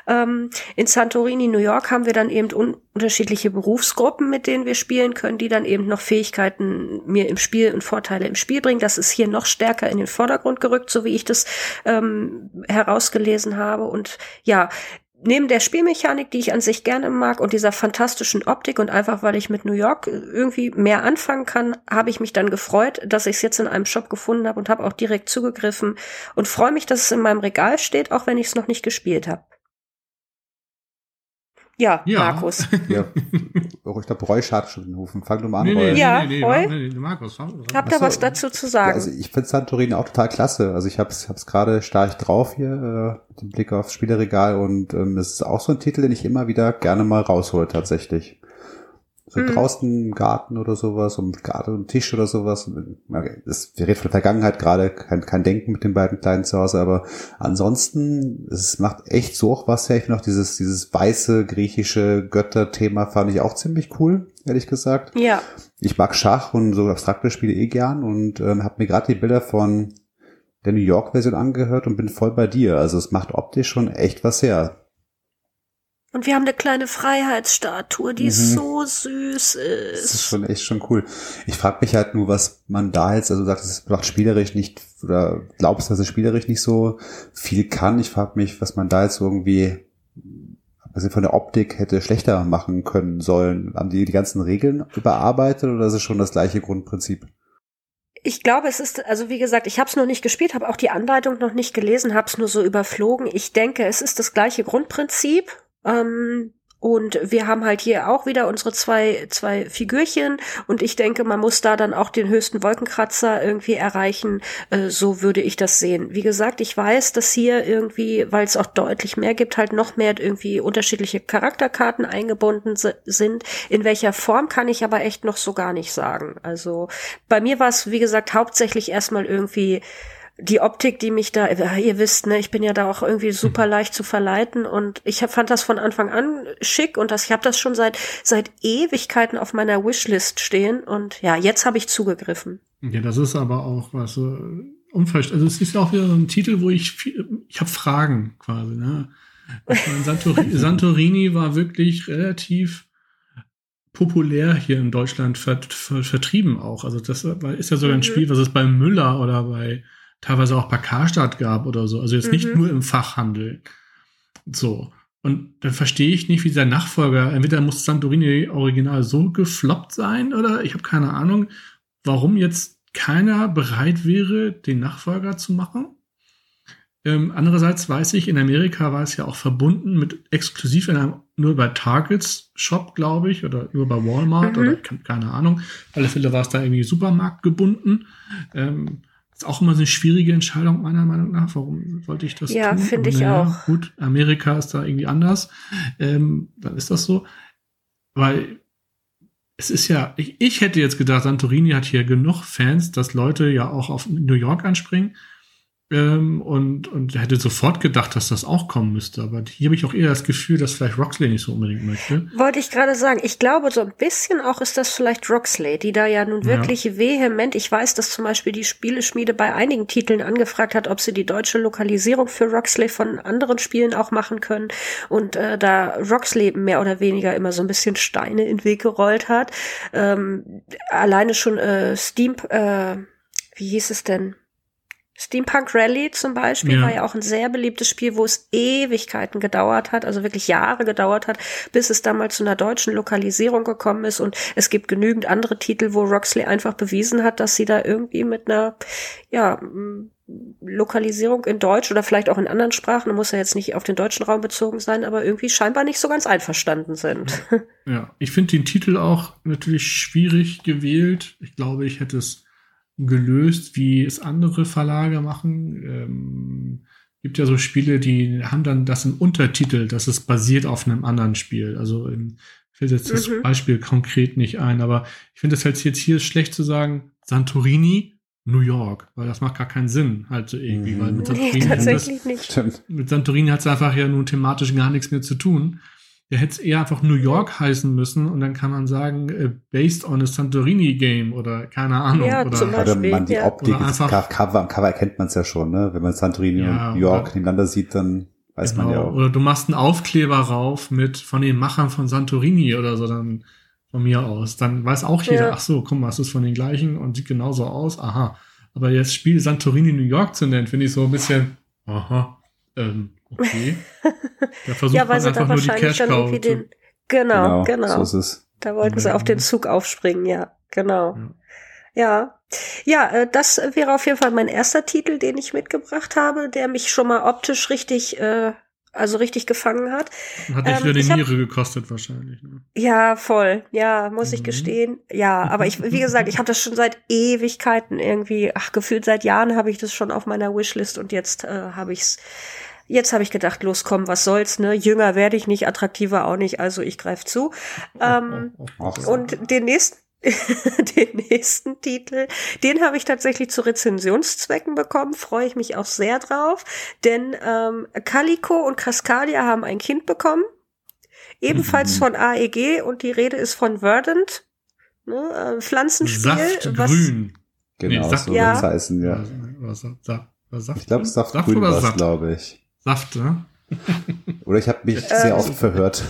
Ähm, in Santorini, New York haben wir dann eben un unterschiedliche Berufsgruppen, mit denen wir spielen können, die dann eben noch Fähigkeiten mir im Spiel und Vorteile im Spiel bringen. Das ist hier noch stärker in den Vordergrund gerückt, so wie ich das ähm, herausgelesen habe. Und ja, neben der Spielmechanik, die ich an sich gerne mag und dieser fantastischen Optik und einfach weil ich mit New York irgendwie mehr anfangen kann, habe ich mich dann gefreut, dass ich es jetzt in einem Shop gefunden habe und habe auch direkt zugegriffen und freue mich, dass es in meinem Regal steht, auch wenn ich es noch nicht gespielt habe. Ja, ja, Markus. Ja. Oh, ich glaube, Roy schadet schon den Hufen. Fang du mal an, nee, Roy. Nee, ja, nee, Roy. Nee, nee, Markus. Habt ihr was dazu zu sagen? Ja, also ich finde Santorini auch total klasse. Also ich habe es gerade stark drauf hier, äh, den Blick aufs Spieleregal und ähm, es ist auch so ein Titel, den ich immer wieder gerne mal raushole tatsächlich. So mhm. draußen im Garten oder sowas, um Garten und Tisch oder sowas. Das, wir reden von der Vergangenheit gerade, kein, kein Denken mit den beiden Kleinen zu Hause, aber ansonsten, es macht echt so auch was her. Ich finde auch dieses, dieses weiße griechische Götterthema fand ich auch ziemlich cool, ehrlich gesagt. Ja. Ich mag Schach und so abstrakte Spiele eh gern und ähm, habe mir gerade die Bilder von der New York-Version angehört und bin voll bei dir. Also es macht optisch schon echt was her. Und wir haben eine kleine Freiheitsstatue, die mhm. so süß ist. Das ist schon echt schon cool. Ich frage mich halt nur, was man da jetzt, also sagt, es macht spielerisch nicht, oder glaubst, dass es spielerisch nicht so viel kann. Ich frage mich, was man da jetzt irgendwie, was von der Optik hätte schlechter machen können sollen. Haben die die ganzen Regeln überarbeitet oder ist es schon das gleiche Grundprinzip? Ich glaube, es ist, also wie gesagt, ich habe es noch nicht gespielt, habe auch die Anleitung noch nicht gelesen, habe es nur so überflogen. Ich denke, es ist das gleiche Grundprinzip ähm, und wir haben halt hier auch wieder unsere zwei, zwei Figürchen und ich denke, man muss da dann auch den höchsten Wolkenkratzer irgendwie erreichen. Äh, so würde ich das sehen. Wie gesagt, ich weiß, dass hier irgendwie, weil es auch deutlich mehr gibt, halt noch mehr irgendwie unterschiedliche Charakterkarten eingebunden sind. In welcher Form kann ich aber echt noch so gar nicht sagen. Also bei mir war es, wie gesagt, hauptsächlich erstmal irgendwie die Optik, die mich da, ihr wisst, ne, ich bin ja da auch irgendwie super leicht zu verleiten und ich fand das von Anfang an schick und das, ich habe das schon seit seit Ewigkeiten auf meiner Wishlist stehen und ja, jetzt habe ich zugegriffen. Ja, das ist aber auch was so unverständlich. Also es ist ja auch wieder so ein Titel, wo ich viel, ich habe Fragen quasi. Ne? Santorini, Santorini war wirklich relativ populär hier in Deutschland vert, vert, vertrieben auch. Also das ist ja sogar ein mhm. Spiel, was es bei Müller oder bei teilweise auch bei Karstadt gab oder so. Also jetzt mhm. nicht nur im Fachhandel. So. Und dann verstehe ich nicht, wie der Nachfolger, entweder muss Santorini Original so gefloppt sein oder ich habe keine Ahnung, warum jetzt keiner bereit wäre, den Nachfolger zu machen. Ähm, andererseits weiß ich, in Amerika war es ja auch verbunden mit exklusiv in einem, nur bei Targets Shop, glaube ich, oder nur bei Walmart mhm. oder keine Ahnung. Auf alle Fälle war es da irgendwie Supermarkt gebunden. Ähm, ist auch immer so eine schwierige Entscheidung, meiner Meinung nach. Warum wollte ich das ja, tun? Ja, finde ich naja, auch. Gut, Amerika ist da irgendwie anders. Ähm, dann ist das so. Weil es ist ja, ich, ich hätte jetzt gedacht, Santorini hat hier genug Fans, dass Leute ja auch auf New York anspringen. Ähm, und, und hätte sofort gedacht, dass das auch kommen müsste. Aber hier habe ich auch eher das Gefühl, dass vielleicht Roxley nicht so unbedingt möchte. Wollte ich gerade sagen. Ich glaube, so ein bisschen auch ist das vielleicht Roxley, die da ja nun wirklich ja. vehement, ich weiß, dass zum Beispiel die Spieleschmiede bei einigen Titeln angefragt hat, ob sie die deutsche Lokalisierung für Roxley von anderen Spielen auch machen können. Und äh, da Roxley mehr oder weniger immer so ein bisschen Steine in den Weg gerollt hat, ähm, alleine schon äh, Steam, äh, wie hieß es denn? Steampunk Rally zum Beispiel ja. war ja auch ein sehr beliebtes Spiel, wo es Ewigkeiten gedauert hat, also wirklich Jahre gedauert hat, bis es dann mal zu einer deutschen Lokalisierung gekommen ist. Und es gibt genügend andere Titel, wo Roxley einfach bewiesen hat, dass sie da irgendwie mit einer, ja, Lokalisierung in Deutsch oder vielleicht auch in anderen Sprachen, muss ja jetzt nicht auf den deutschen Raum bezogen sein, aber irgendwie scheinbar nicht so ganz einverstanden sind. Ja, ich finde den Titel auch natürlich schwierig gewählt. Ich glaube, ich hätte es gelöst, wie es andere Verlage machen. Ähm, gibt ja so Spiele, die haben dann das im Untertitel, dass es basiert auf einem anderen Spiel. Also im, fällt jetzt mhm. das Beispiel konkret nicht ein, aber ich finde es halt jetzt hier schlecht zu sagen, Santorini, New York, weil das macht gar keinen Sinn, halt so irgendwie, mhm. weil mit Santorini, nee, tatsächlich das, nicht. mit Santorini hat es einfach ja nun thematisch gar nichts mehr zu tun. Der hätte es eher einfach New York heißen müssen und dann kann man sagen, äh, based on a Santorini Game oder keine Ahnung. Ja, oder zum Beispiel, man die Optik, oder einfach, Cover, am Cover erkennt man es ja schon, ne? Wenn man Santorini ja, und New York oder, nebeneinander sieht, dann Weiß genau. man ja auch. Oder du machst einen Aufkleber rauf mit von den Machern von Santorini oder so, dann von mir aus. Dann weiß auch jeder, ja. ach so, guck mal, es ist von den gleichen und sieht genauso aus. Aha. Aber jetzt Spiel Santorini New York zu nennen, finde ich so ein bisschen, aha, ähm, okay. Da versucht ja, weil man einfach nur die Cash Cow den, Genau, genau. genau. So ist es. Da wollten sie auf den Zug aufspringen, ja, genau. Ja. Ja, ja äh, das wäre auf jeden Fall mein erster Titel, den ich mitgebracht habe, der mich schon mal optisch richtig äh, also richtig gefangen hat. Hat dich ähm, wieder die Niere hab, gekostet wahrscheinlich. Ne? Ja, voll. Ja, muss mhm. ich gestehen. Ja, aber ich, wie gesagt, ich habe das schon seit Ewigkeiten irgendwie, ach, gefühlt seit Jahren habe ich das schon auf meiner Wishlist und jetzt äh, habe ich's. Jetzt habe ich gedacht, los komm, was soll's, ne? Jünger werde ich nicht, attraktiver auch nicht, also ich greife zu. Ähm, und den nächsten, den nächsten Titel, den habe ich tatsächlich zu Rezensionszwecken bekommen, freue ich mich auch sehr drauf, denn ähm, Calico und Cascadia haben ein Kind bekommen, ebenfalls mhm. von AEG und die Rede ist von Verdant, ne, äh, Pflanzenspiel. Saftgrün. Was, genau, nee, Saft, so ja. heißen, ja. Was, was, was, ich glaube, Saftgrün Saft war glaube ich. Saft, ne? Oder ich habe mich sehr oft verhört.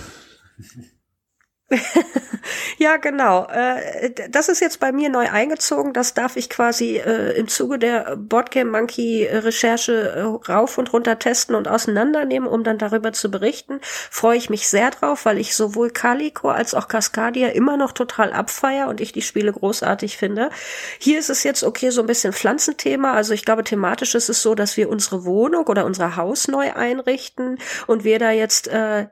ja, genau. Äh, das ist jetzt bei mir neu eingezogen. Das darf ich quasi äh, im Zuge der Boardgame Monkey Recherche äh, rauf und runter testen und auseinandernehmen, um dann darüber zu berichten. Freue ich mich sehr drauf, weil ich sowohl Calico als auch Cascadia immer noch total abfeier und ich die Spiele großartig finde. Hier ist es jetzt okay, so ein bisschen Pflanzenthema. Also ich glaube, thematisch ist es so, dass wir unsere Wohnung oder unser Haus neu einrichten und wir da jetzt äh,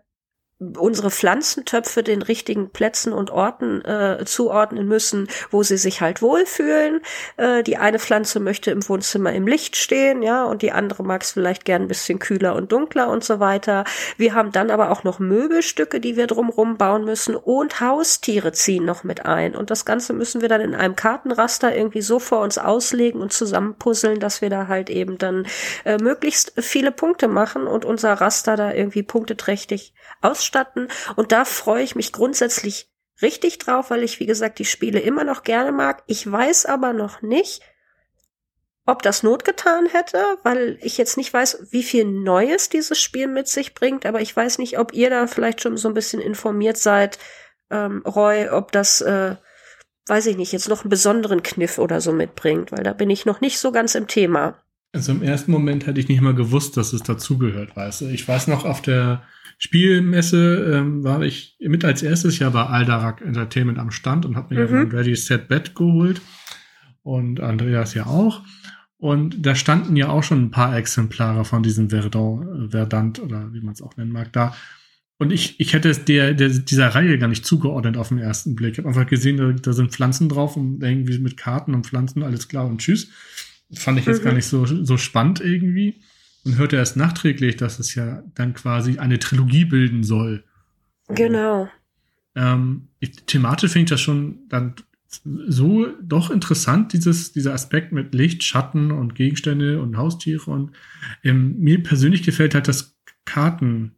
unsere Pflanzentöpfe den richtigen Plätzen und Orten äh, zuordnen müssen, wo sie sich halt wohlfühlen. Äh, die eine Pflanze möchte im Wohnzimmer im Licht stehen, ja, und die andere mag es vielleicht gern ein bisschen kühler und dunkler und so weiter. Wir haben dann aber auch noch Möbelstücke, die wir drumrum bauen müssen und Haustiere ziehen noch mit ein. Und das Ganze müssen wir dann in einem Kartenraster irgendwie so vor uns auslegen und zusammenpuzzeln, dass wir da halt eben dann äh, möglichst viele Punkte machen und unser Raster da irgendwie punkteträchtig ausstatten. Und da freue ich mich grundsätzlich richtig drauf, weil ich, wie gesagt, die Spiele immer noch gerne mag. Ich weiß aber noch nicht, ob das Not getan hätte, weil ich jetzt nicht weiß, wie viel Neues dieses Spiel mit sich bringt, aber ich weiß nicht, ob ihr da vielleicht schon so ein bisschen informiert seid, ähm, Roy, ob das, äh, weiß ich nicht, jetzt noch einen besonderen Kniff oder so mitbringt, weil da bin ich noch nicht so ganz im Thema. Also im ersten Moment hätte ich nicht mal gewusst, dass es dazugehört, weißt du. Ich weiß noch, auf der Spielmesse ähm, war ich mit als erstes Jahr bei Aldarak Entertainment am Stand und habe mir mhm. ein Ready Set Bet geholt. Und Andreas ja auch. Und da standen ja auch schon ein paar Exemplare von diesem Verdant, Verdant oder wie man es auch nennen mag, da. Und ich, ich hätte es der, der, dieser Reihe gar nicht zugeordnet auf den ersten Blick. Ich habe einfach gesehen, da, da, sind Pflanzen drauf und irgendwie mit Karten und Pflanzen, alles klar und tschüss. Fand ich jetzt mhm. gar nicht so, so spannend irgendwie und hörte erst nachträglich, dass es ja dann quasi eine Trilogie bilden soll. Genau. Ähm, thematisch finde ich das schon dann so doch interessant, dieses, dieser Aspekt mit Licht, Schatten und Gegenstände und Haustiere. Und ähm, mir persönlich gefällt halt das Kartending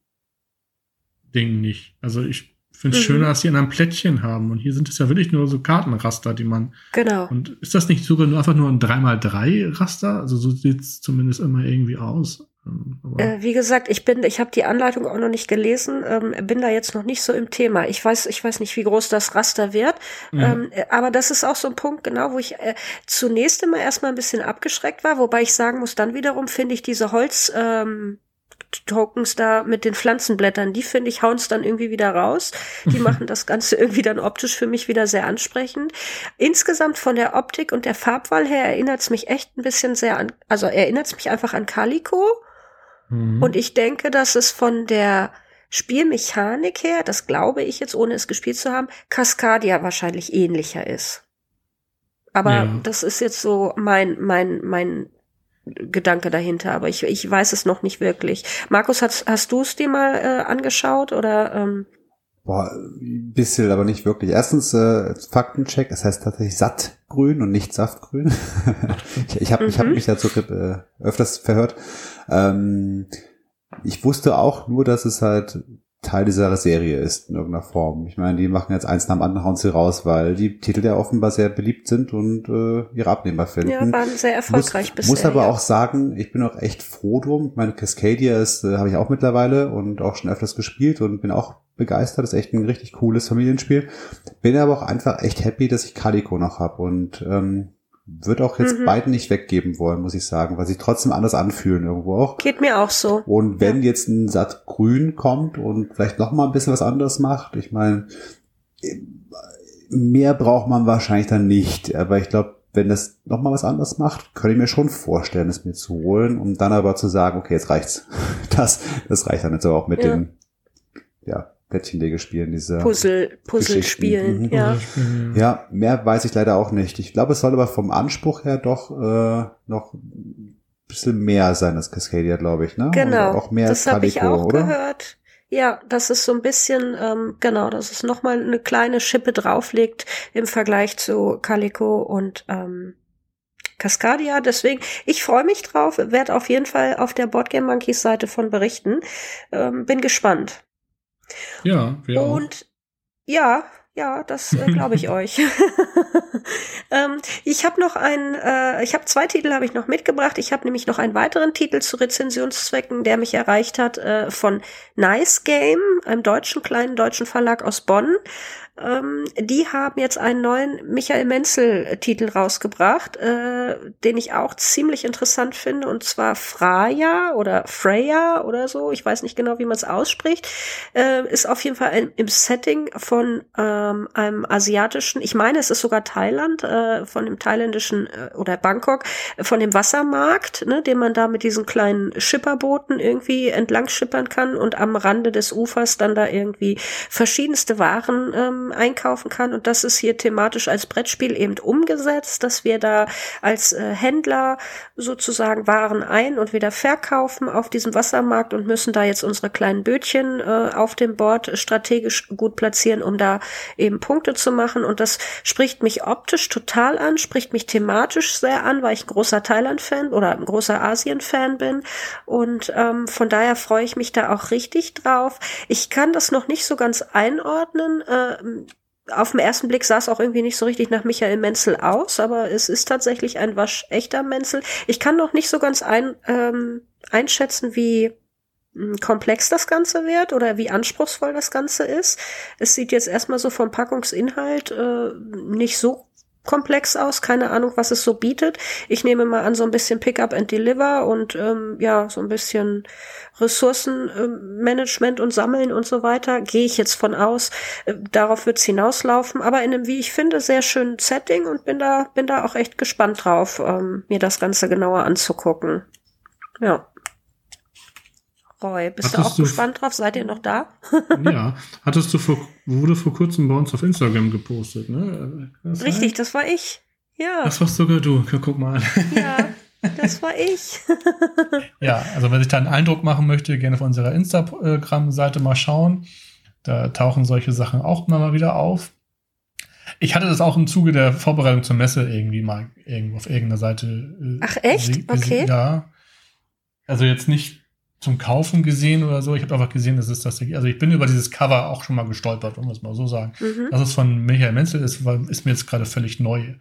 nicht. Also ich finde es mhm. schöner, dass sie in einem Plättchen haben. Und hier sind es ja wirklich nur so Kartenraster, die man. Genau. Und ist das nicht sogar nur einfach nur ein 3x3-Raster? Also so sieht es zumindest immer irgendwie aus. Ähm, äh, wie gesagt, ich bin, ich habe die Anleitung auch noch nicht gelesen, ähm, bin da jetzt noch nicht so im Thema. Ich weiß, ich weiß nicht, wie groß das Raster wird, mhm. ähm, äh, aber das ist auch so ein Punkt, genau, wo ich äh, zunächst immer erstmal ein bisschen abgeschreckt war, wobei ich sagen muss, dann wiederum finde ich diese Holz, ähm, Tokens da mit den Pflanzenblättern, die finde ich, hauen es dann irgendwie wieder raus. Die machen das Ganze irgendwie dann optisch für mich wieder sehr ansprechend. Insgesamt von der Optik und der Farbwahl her erinnert es mich echt ein bisschen sehr an, also erinnert es mich einfach an Calico. Mhm. Und ich denke, dass es von der Spielmechanik her, das glaube ich jetzt, ohne es gespielt zu haben, Cascadia wahrscheinlich ähnlicher ist. Aber ja. das ist jetzt so mein, mein, mein Gedanke dahinter, aber ich, ich weiß es noch nicht wirklich. Markus, hast, hast du es dir mal äh, angeschaut oder? Ähm? Boah, ein bisschen, aber nicht wirklich. Erstens äh, Faktencheck, es heißt tatsächlich sattgrün und nicht saftgrün. ich ich habe mhm. ich hab mich dazu äh, öfters verhört. Ähm, ich wusste auch nur, dass es halt Teil dieser Serie ist in irgendeiner Form. Ich meine, die machen jetzt eins nach dem anderen hauen sie raus, weil die Titel ja offenbar sehr beliebt sind und äh, ihre Abnehmer finden. Ja, waren sehr erfolgreich muss, bisher. Muss aber ja. auch sagen, ich bin auch echt froh drum. Meine Cascadia ist, äh, habe ich auch mittlerweile und auch schon öfters gespielt und bin auch begeistert. Das ist echt ein richtig cooles Familienspiel. Bin aber auch einfach echt happy, dass ich Calico noch habe und ähm, wird auch jetzt mhm. beiden nicht weggeben wollen, muss ich sagen, weil sie trotzdem anders anfühlen irgendwo auch. Geht mir auch so. Und wenn ja. jetzt ein Satt Grün kommt und vielleicht noch mal ein bisschen was anderes macht, ich meine, mehr braucht man wahrscheinlich dann nicht, aber ich glaube, wenn das noch mal was anderes macht, könnte ich mir schon vorstellen, es mir zu holen, um dann aber zu sagen, okay, jetzt reicht's. Das, das reicht dann jetzt aber auch mit ja. dem, ja, Plättchenlege spielen, diese Puzzle, Puzzle spielen, mhm. ja. Ja, mehr weiß ich leider auch nicht. Ich glaube, es soll aber vom Anspruch her doch äh, noch ein bisschen mehr sein, das Cascadia, glaube ich, ne? Genau. Oder auch mehr das habe ich auch oder? gehört. Ja, das ist so ein bisschen, ähm, genau, dass es nochmal eine kleine Schippe drauflegt im Vergleich zu Calico und ähm, Cascadia. Deswegen, ich freue mich drauf, werde auf jeden Fall auf der Boardgame Monkeys Seite von berichten. Ähm, bin gespannt. Ja, wir Und auch. ja, ja, das äh, glaube ich euch. ähm, ich habe noch ein, äh, ich habe zwei Titel habe ich noch mitgebracht. Ich habe nämlich noch einen weiteren Titel zu Rezensionszwecken, der mich erreicht hat äh, von Nice Game, einem deutschen kleinen deutschen Verlag aus Bonn. Ähm, die haben jetzt einen neuen Michael Menzel-Titel rausgebracht, äh, den ich auch ziemlich interessant finde, und zwar Freya oder Freya oder so. Ich weiß nicht genau, wie man es ausspricht. Äh, ist auf jeden Fall ein, im Setting von ähm, einem asiatischen, ich meine, es ist sogar Thailand, äh, von dem thailändischen äh, oder Bangkok, von dem Wassermarkt, ne, den man da mit diesen kleinen Schipperbooten irgendwie entlang schippern kann und am Rande des Ufers dann da irgendwie verschiedenste Waren ähm, einkaufen kann. Und das ist hier thematisch als Brettspiel eben umgesetzt, dass wir da als äh, Händler sozusagen Waren ein- und wieder verkaufen auf diesem Wassermarkt und müssen da jetzt unsere kleinen Bötchen äh, auf dem Board strategisch gut platzieren, um da eben Punkte zu machen. Und das spricht mich optisch total an, spricht mich thematisch sehr an, weil ich ein großer Thailand-Fan oder ein großer Asien-Fan bin. Und ähm, von daher freue ich mich da auch richtig drauf. Ich kann das noch nicht so ganz einordnen. Äh, auf den ersten Blick sah es auch irgendwie nicht so richtig nach Michael Menzel aus, aber es ist tatsächlich ein waschechter Menzel. Ich kann noch nicht so ganz ein, ähm, einschätzen, wie hm, komplex das Ganze wird oder wie anspruchsvoll das Ganze ist. Es sieht jetzt erstmal so vom Packungsinhalt äh, nicht so komplex aus, keine Ahnung, was es so bietet. Ich nehme mal an, so ein bisschen Pickup and Deliver und ähm, ja, so ein bisschen Ressourcenmanagement und Sammeln und so weiter. Gehe ich jetzt von aus. Äh, darauf wird's hinauslaufen, aber in einem, wie ich finde, sehr schönen Setting und bin da, bin da auch echt gespannt drauf, ähm, mir das Ganze genauer anzugucken. Ja. Roy, bist Hattest du auch gespannt drauf? Seid ihr noch da? ja. Hattest du vor, wurde vor kurzem bei uns auf Instagram gepostet, ne? Das Richtig, heißt? das war ich. Ja. Das warst sogar du. Guck mal. Ja, das war ich. ja, also wer sich da einen Eindruck machen möchte, gerne auf unserer Instagram-Seite mal schauen. Da tauchen solche Sachen auch immer mal wieder auf. Ich hatte das auch im Zuge der Vorbereitung zur Messe irgendwie mal irgendwo auf irgendeiner Seite. Äh, Ach echt? Okay. Ja. Also jetzt nicht zum Kaufen gesehen oder so. Ich habe einfach gesehen, dass es das. Also ich bin über dieses Cover auch schon mal gestolpert, um es mal so sagen. Mhm. Dass es von Michael Menzel ist, ist mir jetzt gerade völlig neu.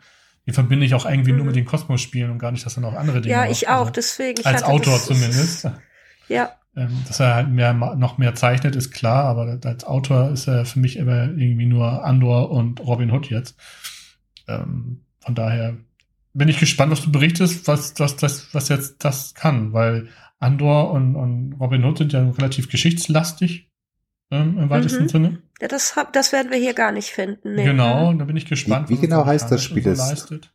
Die verbinde ich auch irgendwie mhm. nur mit den Kosmos-Spielen und gar nicht, dass er noch andere Dinge Ja, ich auch, also deswegen. als Autor zumindest. ja. Ähm, dass er halt mehr, noch mehr zeichnet, ist klar, aber als Autor ist er für mich immer irgendwie nur Andor und Robin Hood jetzt. Ähm, von daher bin ich gespannt, was du berichtest, was, was, das, was jetzt das kann, weil Andor und, und Robin Hood sind ja relativ geschichtslastig ähm, im weitesten mhm. Sinne. Ja, das, hab, das werden wir hier gar nicht finden. Nee. Genau, da bin ich gespannt. Wie, wie genau heißt das Spiel? So leistet.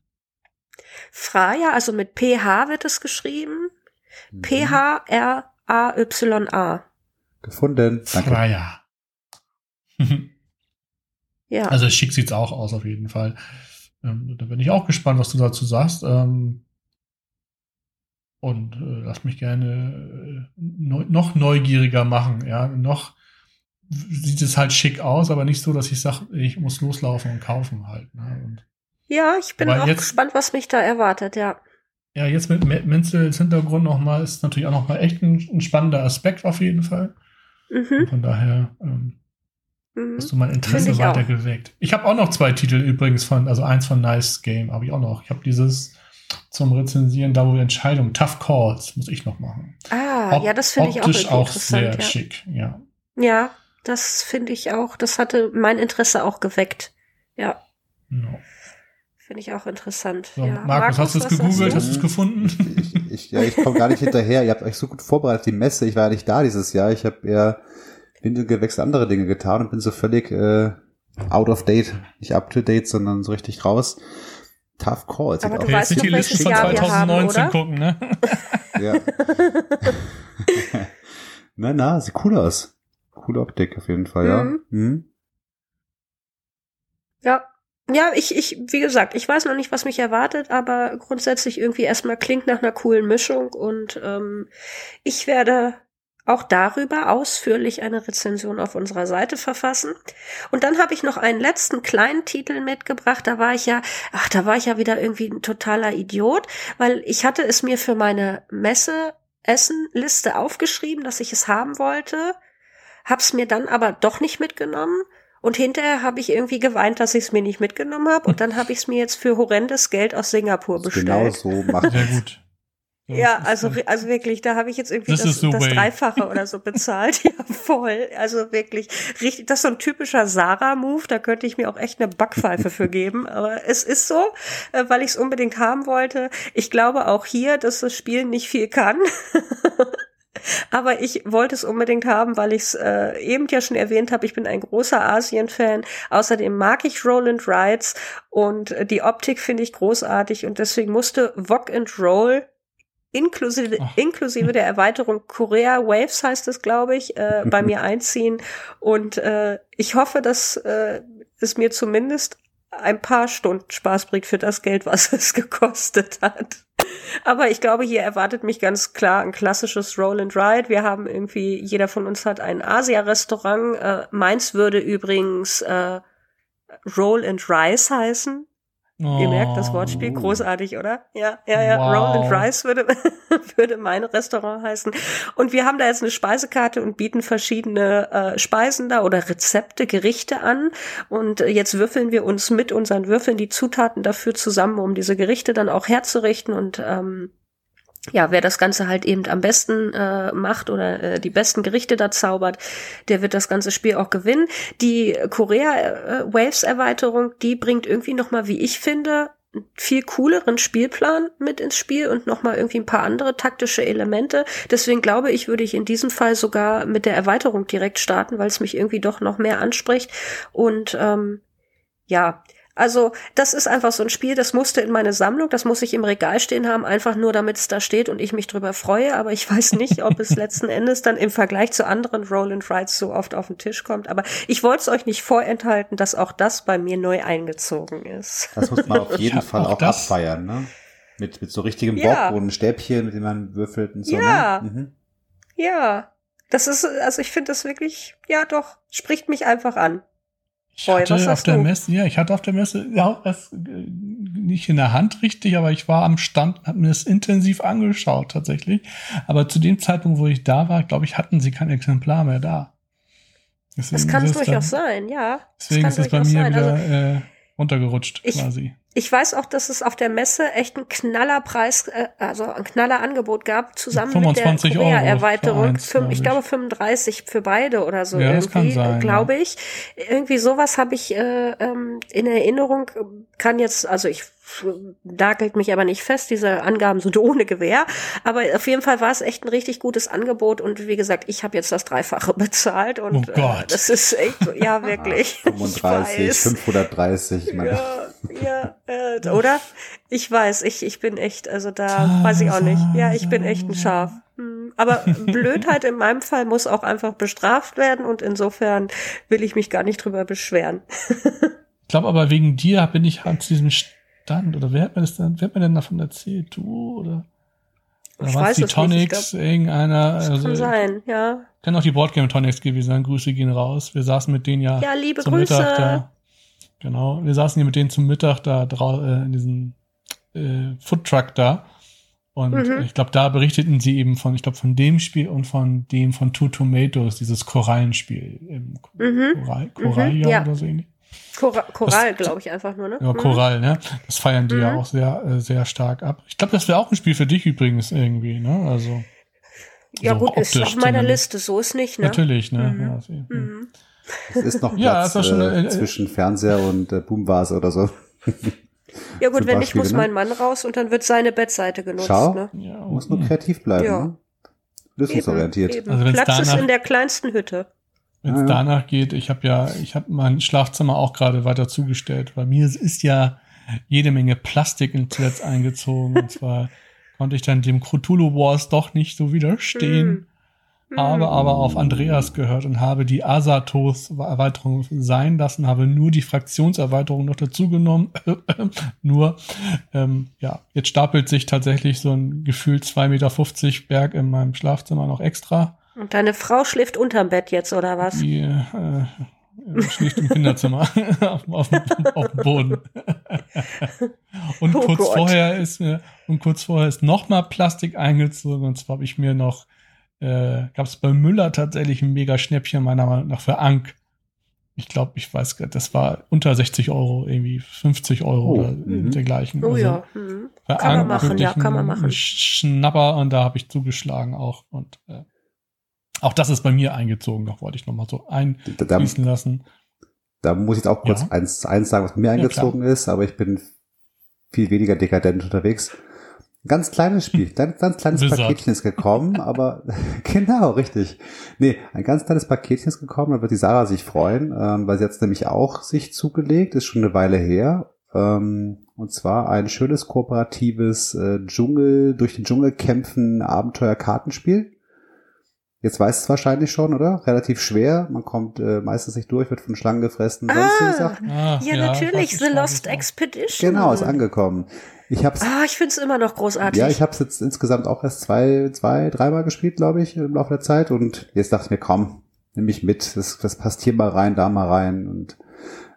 Freya, also mit PH wird es geschrieben. Mhm. P-H-R-A-Y-A. Gefunden. Danke. Freya. ja. Also schick sieht's auch aus auf jeden Fall. Ähm, da bin ich auch gespannt, was du dazu sagst. Ähm, und äh, lass mich gerne äh, neu, noch neugieriger machen. Ja, noch sieht es halt schick aus, aber nicht so, dass ich sage, ich muss loslaufen und kaufen halt. Ne? Und, ja, ich bin auch jetzt, gespannt, was mich da erwartet, ja. Ja, jetzt mit Menzels Hintergrund nochmal ist natürlich auch nochmal echt ein, ein, spannender Aspekt auf jeden Fall. Mhm. Von daher ähm, mhm. hast du mein Interesse weitergeweckt. Ich habe auch noch zwei Titel übrigens von, also eins von Nice Game habe ich auch noch. Ich habe dieses zum Rezensieren, da wo wir Entscheidungen, Tough Calls, muss ich noch machen. Ah, Ob, ja, das finde ich auch, Optisch auch sehr ja. schick, ja. Ja, das finde ich auch, das hatte mein Interesse auch geweckt. Ja. No. Finde ich auch interessant. So, ja. Markus, Markus, hast du es gegoogelt? Hast du es gefunden? Ich, ich, ja, ich komme gar nicht hinterher. Ihr habt euch so gut vorbereitet, die Messe. Ich war ja nicht da dieses Jahr. Ich habe eher Windel gewechselt, andere Dinge getan und bin so völlig äh, out of date. Nicht up to date, sondern so richtig raus. Tough Calls. Aber du weißt die Liste von 2019 haben, gucken, ne? ja. na, na, sieht cool aus. Coole Optik auf jeden Fall, ja. Mhm. Mhm. Ja, ja, ich, ich, wie gesagt, ich weiß noch nicht, was mich erwartet, aber grundsätzlich irgendwie erstmal klingt nach einer coolen Mischung und ähm, ich werde auch darüber ausführlich eine Rezension auf unserer Seite verfassen. Und dann habe ich noch einen letzten kleinen Titel mitgebracht. Da war ich ja, ach, da war ich ja wieder irgendwie ein totaler Idiot, weil ich hatte es mir für meine Messe Essenliste aufgeschrieben, dass ich es haben wollte, hab's mir dann aber doch nicht mitgenommen und hinterher habe ich irgendwie geweint, dass ich es mir nicht mitgenommen habe. Und dann habe ich es mir jetzt für horrendes Geld aus Singapur bestellt. Genau so macht Sehr gut. Ja, also, also wirklich, da habe ich jetzt irgendwie das, das, das Dreifache oder so bezahlt. ja, voll. Also wirklich, richtig, das ist so ein typischer Sarah-Move, da könnte ich mir auch echt eine Backpfeife für geben. Aber es ist so, äh, weil ich es unbedingt haben wollte. Ich glaube auch hier, dass das Spiel nicht viel kann. Aber ich wollte es unbedingt haben, weil ich es äh, eben ja schon erwähnt habe. Ich bin ein großer Asien-Fan. Außerdem mag ich Roland Rides und äh, die Optik finde ich großartig und deswegen musste Wok and Roll inklusive, inklusive der Erweiterung Korea Waves heißt es, glaube ich, äh, bei mir einziehen. Und äh, ich hoffe, dass äh, es mir zumindest ein paar Stunden Spaß bringt für das Geld, was es gekostet hat. Aber ich glaube, hier erwartet mich ganz klar ein klassisches Roll and Ride. Wir haben irgendwie, jeder von uns hat ein Asia-Restaurant. Äh, meins würde übrigens äh, Roll and Rice heißen. Oh. Ihr merkt das Wortspiel oh. großartig, oder? Ja, ja, ja. Wow. Roll and Rice würde, würde mein Restaurant heißen. Und wir haben da jetzt eine Speisekarte und bieten verschiedene äh, Speisen da oder Rezepte, Gerichte an. Und äh, jetzt würfeln wir uns mit unseren Würfeln die Zutaten dafür zusammen, um diese Gerichte dann auch herzurichten und ähm, ja, wer das Ganze halt eben am besten äh, macht oder äh, die besten Gerichte da zaubert, der wird das ganze Spiel auch gewinnen. Die Korea äh, Waves Erweiterung, die bringt irgendwie noch mal, wie ich finde, viel cooleren Spielplan mit ins Spiel und noch mal irgendwie ein paar andere taktische Elemente. Deswegen glaube ich, würde ich in diesem Fall sogar mit der Erweiterung direkt starten, weil es mich irgendwie doch noch mehr anspricht und ähm, ja, also das ist einfach so ein Spiel, das musste in meine Sammlung, das muss ich im Regal stehen haben, einfach nur damit es da steht und ich mich drüber freue. Aber ich weiß nicht, ob es letzten Endes dann im Vergleich zu anderen Roll and Rides so oft auf den Tisch kommt. Aber ich wollte es euch nicht vorenthalten, dass auch das bei mir neu eingezogen ist. Das muss man auf jeden Fall auch, auch abfeiern, ne? Mit, mit so richtigem ja. Bock und Stäbchen, mit dem man würfelt und so. Ja. Ne? Mhm. Ja. Das ist, also ich finde das wirklich, ja doch, spricht mich einfach an. Ich hatte auf der du? Messe, ja, ich hatte auf der Messe ja das äh, nicht in der Hand richtig, aber ich war am Stand, habe mir das intensiv angeschaut tatsächlich. Aber zu dem Zeitpunkt, wo ich da war, glaube ich, hatten sie kein Exemplar mehr da. Deswegen das kann durchaus sein, ja. Deswegen ist es bei mir sein. wieder also, äh, runtergerutscht ich, quasi. Ich weiß auch, dass es auf der Messe echt einen Knallerpreis, äh, also ein Knallerangebot gab, zusammen mit der Korea-Erweiterung. Ich. ich glaube 35 für beide oder so ja, irgendwie, glaube ja. ich. Irgendwie sowas habe ich äh, ähm, in Erinnerung. Kann jetzt, also ich nagelt mich aber nicht fest, diese Angaben sind ohne Gewähr. Aber auf jeden Fall war es echt ein richtig gutes Angebot und wie gesagt, ich habe jetzt das Dreifache bezahlt und oh Gott. Äh, das ist echt, ja wirklich. 35, 530, meine. Ja, ja äh, oder? Ich weiß, ich, ich bin echt, also da weiß ich auch nicht. Ja, ich bin echt ein Schaf. Hm, aber Blödheit in meinem Fall muss auch einfach bestraft werden und insofern will ich mich gar nicht drüber beschweren. ich glaube aber wegen dir bin ich halt zu diesem Stand oder wer hat mir das denn, wer hat mir denn davon erzählt? Du oder? Oder war es die Tonics, glaub, irgendeiner? Das also, kann sein, ja. Kann auch die Boardgame Tonics gewesen sein. Grüße gehen raus. Wir saßen mit denen ja, ja liebe zum Grüße. Mittag da. Genau. Wir saßen hier mit denen zum Mittag da draußen äh, in diesem äh, Foodtruck da. Und mhm. ich glaube, da berichteten sie eben von, ich glaube, von dem Spiel und von dem von Two Tomatoes, dieses Korallenspiel. Im mhm. Koral, Korallia mhm, ja. oder so ähnlich. Chor Choral, glaube ich, einfach nur, ne? Ja, Choral, ne? Das feiern die mhm. ja auch sehr, äh, sehr stark ab. Ich glaube, das wäre auch ein Spiel für dich übrigens irgendwie, ne? Also. Ja, so gut, ist auf meiner Liste, so ist nicht, ne? Natürlich, ne? Mhm. Ja, hm. mhm. Es ist noch Platz ja, schon, äh, äh, zwischen Fernseher und äh, Boomvase oder so. Ja gut, wenn nicht, muss ne? mein Mann raus und dann wird seine Bettseite genutzt. Schau, ne? ja, muss nur kreativ bleiben. Ja. Ne? Lösungsorientiert. Eben, eben. Also Platz danach, ist in der kleinsten Hütte. Wenn es ja, danach geht, ich habe ja, ich habe mein Schlafzimmer auch gerade weiter zugestellt, weil mir ist ja jede Menge Plastik ins Netz eingezogen. und zwar konnte ich dann dem Cthulhu Wars doch nicht so widerstehen. Hm habe aber auf Andreas gehört und habe die Asatos-Erweiterung sein lassen, habe nur die Fraktionserweiterung noch dazu genommen. nur, ähm, ja, jetzt stapelt sich tatsächlich so ein gefühlt 2,50 Meter Berg in meinem Schlafzimmer noch extra. Und deine Frau schläft unterm Bett jetzt, oder was? Die äh, schläft im Kinderzimmer auf, auf, auf, dem Boden. und oh kurz Gott. vorher ist mir, und kurz vorher ist noch mal Plastik eingezogen und zwar habe ich mir noch äh, gab es bei Müller tatsächlich ein mega Schnäppchen, meiner Meinung nach, für Ank. Ich glaube, ich weiß, das war unter 60 Euro, irgendwie 50 Euro oh, oder mhm. dergleichen. Oh also, ja. Mhm. Kann Ank man machen, ja, kann man machen. Schnapper und da habe ich zugeschlagen auch. Und äh, auch das ist bei mir eingezogen, da wollte ich nochmal so einfließen lassen. Da muss ich auch kurz ja. eins, eins sagen, was mir eingezogen ja, ist, aber ich bin viel weniger dekadent unterwegs ganz kleines Spiel, ganz, ganz kleines Wizard. Paketchen ist gekommen, aber genau, richtig. Nee, ein ganz kleines Paketchen ist gekommen, da wird die Sarah sich freuen, ähm, weil sie jetzt nämlich auch sich zugelegt, ist schon eine Weile her. Ähm, und zwar ein schönes kooperatives äh, Dschungel, durch den Dschungel kämpfen Abenteuer-Kartenspiel. Jetzt weiß es wahrscheinlich schon, oder? Relativ schwer. Man kommt äh, meistens nicht durch, wird von Schlangen gefressen. Ah, Sachen. Ah, ja, ja, natürlich. The Lost Expedition. Genau, ist angekommen. Ich hab's. Ah, ich find's immer noch großartig. Ja, ich habe es jetzt insgesamt auch erst zwei, zwei, dreimal gespielt, glaube ich, im Laufe der Zeit. Und jetzt dachte ich mir, komm, nimm mich mit. Das, das passt hier mal rein, da mal rein. Und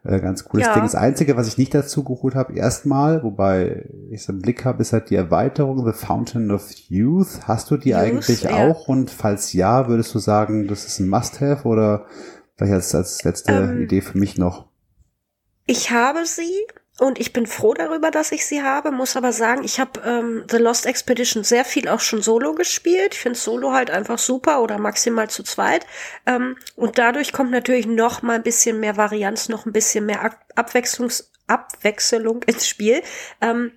äh, ganz cooles ja. Ding. Das Einzige, was ich nicht dazu geholt habe, erstmal, wobei ich es im Blick habe, ist halt die Erweiterung The Fountain of Youth. Hast du die Youth, eigentlich ja. auch? Und falls ja, würdest du sagen, das ist ein Must-Have oder vielleicht als, als letzte ähm, Idee für mich noch? Ich habe sie, und ich bin froh darüber, dass ich sie habe, muss aber sagen, ich habe ähm, The Lost Expedition sehr viel auch schon solo gespielt. Ich finde Solo halt einfach super oder maximal zu zweit. Ähm, und dadurch kommt natürlich noch mal ein bisschen mehr Varianz, noch ein bisschen mehr Abwechslungs Abwechslung ins Spiel. Ähm,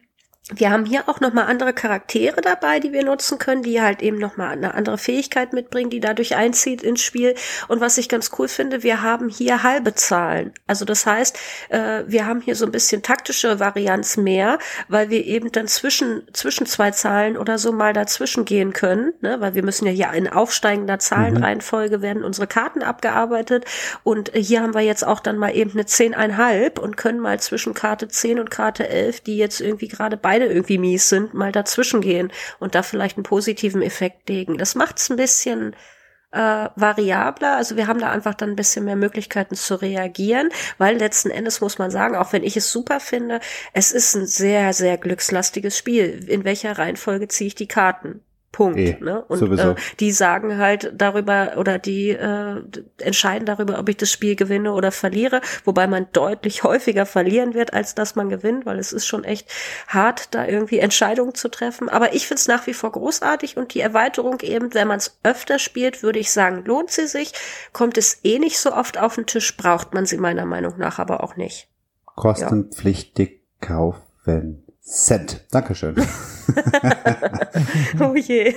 wir haben hier auch nochmal andere Charaktere dabei, die wir nutzen können, die halt eben nochmal eine andere Fähigkeit mitbringen, die dadurch einzieht ins Spiel. Und was ich ganz cool finde, wir haben hier halbe Zahlen. Also das heißt, äh, wir haben hier so ein bisschen taktische Varianz mehr, weil wir eben dann zwischen, zwischen zwei Zahlen oder so mal dazwischen gehen können, ne? weil wir müssen ja hier in aufsteigender Zahlenreihenfolge mhm. werden unsere Karten abgearbeitet. Und hier haben wir jetzt auch dann mal eben eine 10,5 und können mal zwischen Karte 10 und Karte 11, die jetzt irgendwie gerade beide beide irgendwie mies sind, mal dazwischen gehen und da vielleicht einen positiven Effekt legen. Das macht es ein bisschen äh, variabler. Also wir haben da einfach dann ein bisschen mehr Möglichkeiten zu reagieren, weil letzten Endes muss man sagen, auch wenn ich es super finde, es ist ein sehr, sehr glückslastiges Spiel. In welcher Reihenfolge ziehe ich die Karten? Punkt. E, ne? Und äh, die sagen halt darüber oder die äh, entscheiden darüber, ob ich das Spiel gewinne oder verliere, wobei man deutlich häufiger verlieren wird, als dass man gewinnt, weil es ist schon echt hart, da irgendwie Entscheidungen zu treffen. Aber ich finde es nach wie vor großartig und die Erweiterung eben, wenn man es öfter spielt, würde ich sagen, lohnt sie sich. Kommt es eh nicht so oft auf den Tisch, braucht man sie meiner Meinung nach aber auch nicht. Kostenpflichtig ja. kaufen. Cent. Dankeschön. oh je.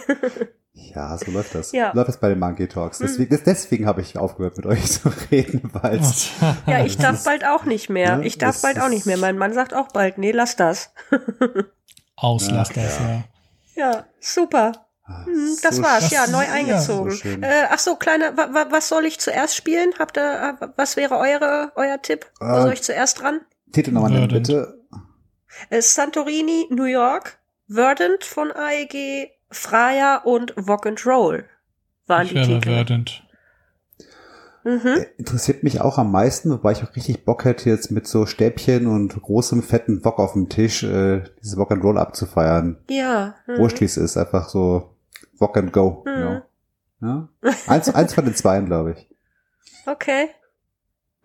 Ja, so läuft das. Ja. Läuft das bei den Monkey Talks. Hm. Deswegen, deswegen habe ich aufgehört, mit euch zu reden, weil Ja, ich darf bald auch nicht mehr. Ne? Ich darf bald auch nicht mehr. Mein Mann sagt auch bald, nee, lass das. Aus, lass das, ja. Ja, super. Hm, das so war's, ja, neu eingezogen. So äh, ach so, kleine, was soll ich zuerst spielen? Habt ihr, äh, was wäre eure, euer Tipp? Wo äh, soll ich zuerst dran? Titel nochmal nennen, bitte. Äh, Santorini, New York, Verdant von AEG, Freya und Walk and Roll waren ich die Titel. Verdant. Mhm. Interessiert mich auch am meisten, wobei ich auch richtig Bock hätte, jetzt mit so Stäbchen und großem fetten Bock auf dem Tisch äh, diese Bock and Roll abzufeiern. Ja. Mhm. Wurscht wie es ist, einfach so Bock and Go. Mhm. Genau. Ja? Eins, eins von den zweien, glaube ich. Okay.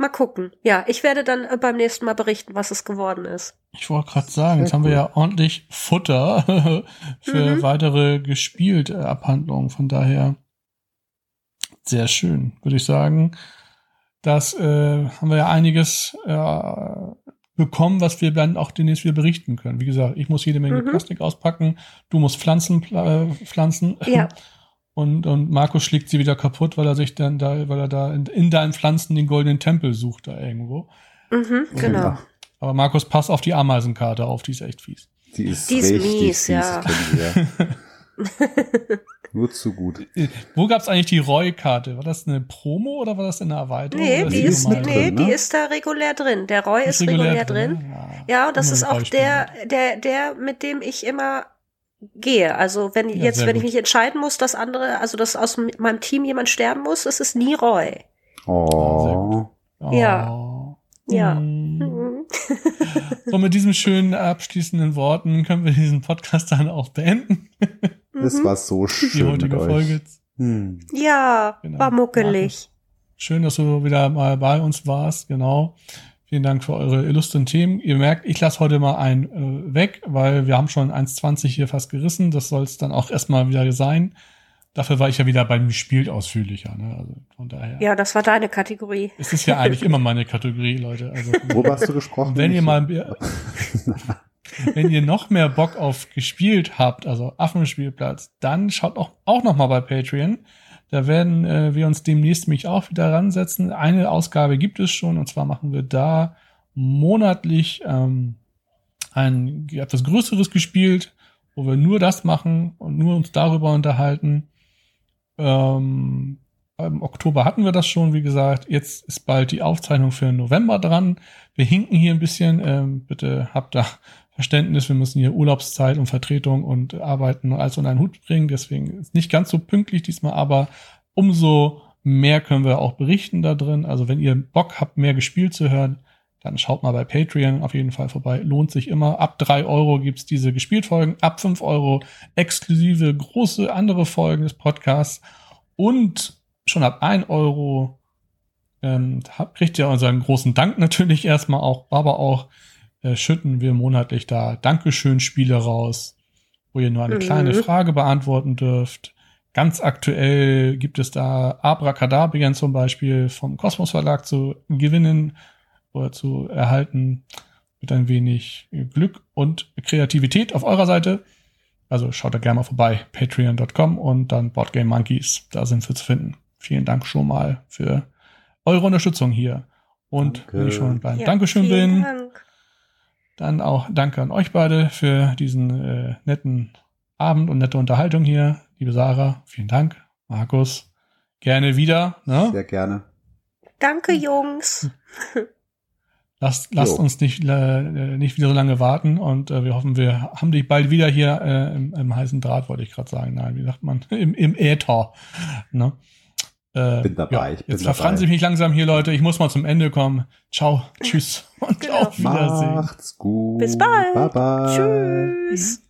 Mal gucken. Ja, ich werde dann äh, beim nächsten Mal berichten, was es geworden ist. Ich wollte gerade sagen, jetzt haben wir ja ordentlich Futter für mhm. weitere gespielt Abhandlungen. Von daher sehr schön, würde ich sagen. Das äh, haben wir ja einiges äh, bekommen, was wir dann auch demnächst wieder berichten können. Wie gesagt, ich muss jede Menge mhm. Plastik auspacken, du musst Pflanzen äh, pflanzen. Ja. Und, und Markus schlägt sie wieder kaputt, weil er sich dann da, weil er da in, in deinen Pflanzen den goldenen Tempel sucht da irgendwo. Mhm, genau. Ja. Aber Markus, pass auf die Ameisenkarte auf, die ist echt fies. Die ist, die ist richtig mies, fies, ja. Nur zu gut. Wo gab's eigentlich die Roy-Karte? War das eine Promo oder war das eine Erweiterung? Nee, die ist, nee drin, ne? die ist da regulär drin. Der Roy ist, ist regulär, regulär, drin. drin. Ja, ja, und das ist auch der, der, der, mit dem ich immer gehe. Also wenn ja, jetzt, wenn gut. ich mich entscheiden muss, dass andere, also dass aus meinem Team jemand sterben muss, ist es nie Roy. Oh. Ja. Oh. Ja. Mhm. so, mit diesen schönen abschließenden Worten können wir diesen Podcast dann auch beenden. Es mhm. war so schön. Die heutige Folge. Hm. Ja, genau. war muckelig. Schön, dass du wieder mal bei uns warst, genau. Vielen Dank für eure illustren Themen. Ihr merkt, ich lasse heute mal einen äh, weg, weil wir haben schon 1,20 hier fast gerissen. Das soll es dann auch erstmal wieder sein. Dafür war ich ja wieder beim Spielt ausführlicher. Ne? Also von daher. Ja, das war deine Kategorie. Es ist ja eigentlich immer meine Kategorie, Leute. Also, Wo hast du gesprochen? Wenn ihr mal, wenn ihr noch mehr Bock auf gespielt habt, also Affenspielplatz, dann schaut auch, auch noch mal bei Patreon. Da werden äh, wir uns demnächst mich auch wieder ransetzen. Eine Ausgabe gibt es schon und zwar machen wir da monatlich ähm, ein etwas größeres gespielt, wo wir nur das machen und nur uns darüber unterhalten. Ähm, Im Oktober hatten wir das schon, wie gesagt. Jetzt ist bald die Aufzeichnung für November dran. Wir hinken hier ein bisschen. Ähm, bitte habt da Verständnis. Wir müssen hier Urlaubszeit und Vertretung und Arbeiten und alles unter einen Hut bringen. Deswegen ist nicht ganz so pünktlich diesmal, aber umso mehr können wir auch berichten da drin. Also wenn ihr Bock habt, mehr gespielt zu hören, dann schaut mal bei Patreon auf jeden Fall vorbei. Lohnt sich immer. Ab drei Euro gibt's diese Gespieltfolgen. Ab fünf Euro exklusive große andere Folgen des Podcasts. Und schon ab ein Euro ähm, kriegt ihr unseren großen Dank natürlich erstmal auch, aber auch äh, schütten wir monatlich da Dankeschön-Spiele raus, wo ihr nur eine mhm. kleine Frage beantworten dürft. Ganz aktuell gibt es da Abracadabrien zum Beispiel vom Kosmos Verlag zu gewinnen oder zu erhalten mit ein wenig Glück und Kreativität auf eurer Seite. Also schaut da gerne mal vorbei, patreon.com und dann Boardgame Monkeys, da sind wir zu finden. Vielen Dank schon mal für eure Unterstützung hier. Und Danke. wenn ich schon beim ja, Dankeschön bin, Dank. Dann auch danke an euch beide für diesen äh, netten Abend und nette Unterhaltung hier. Liebe Sarah, vielen Dank. Markus, gerne wieder. Ne? Sehr gerne. Danke, Jungs. Lasst, lasst uns nicht, äh, nicht wieder so lange warten und äh, wir hoffen, wir haben dich bald wieder hier äh, im, im heißen Draht, wollte ich gerade sagen. Nein, wie sagt man? Im, im Äther. Ne? Äh, bin dabei. Ja, ich bin jetzt verfranse ich mich langsam hier, Leute. Ich muss mal zum Ende kommen. Ciao, tschüss und genau. auf Wiedersehen. Macht's gut. Bis bald. Bye bye. Tschüss.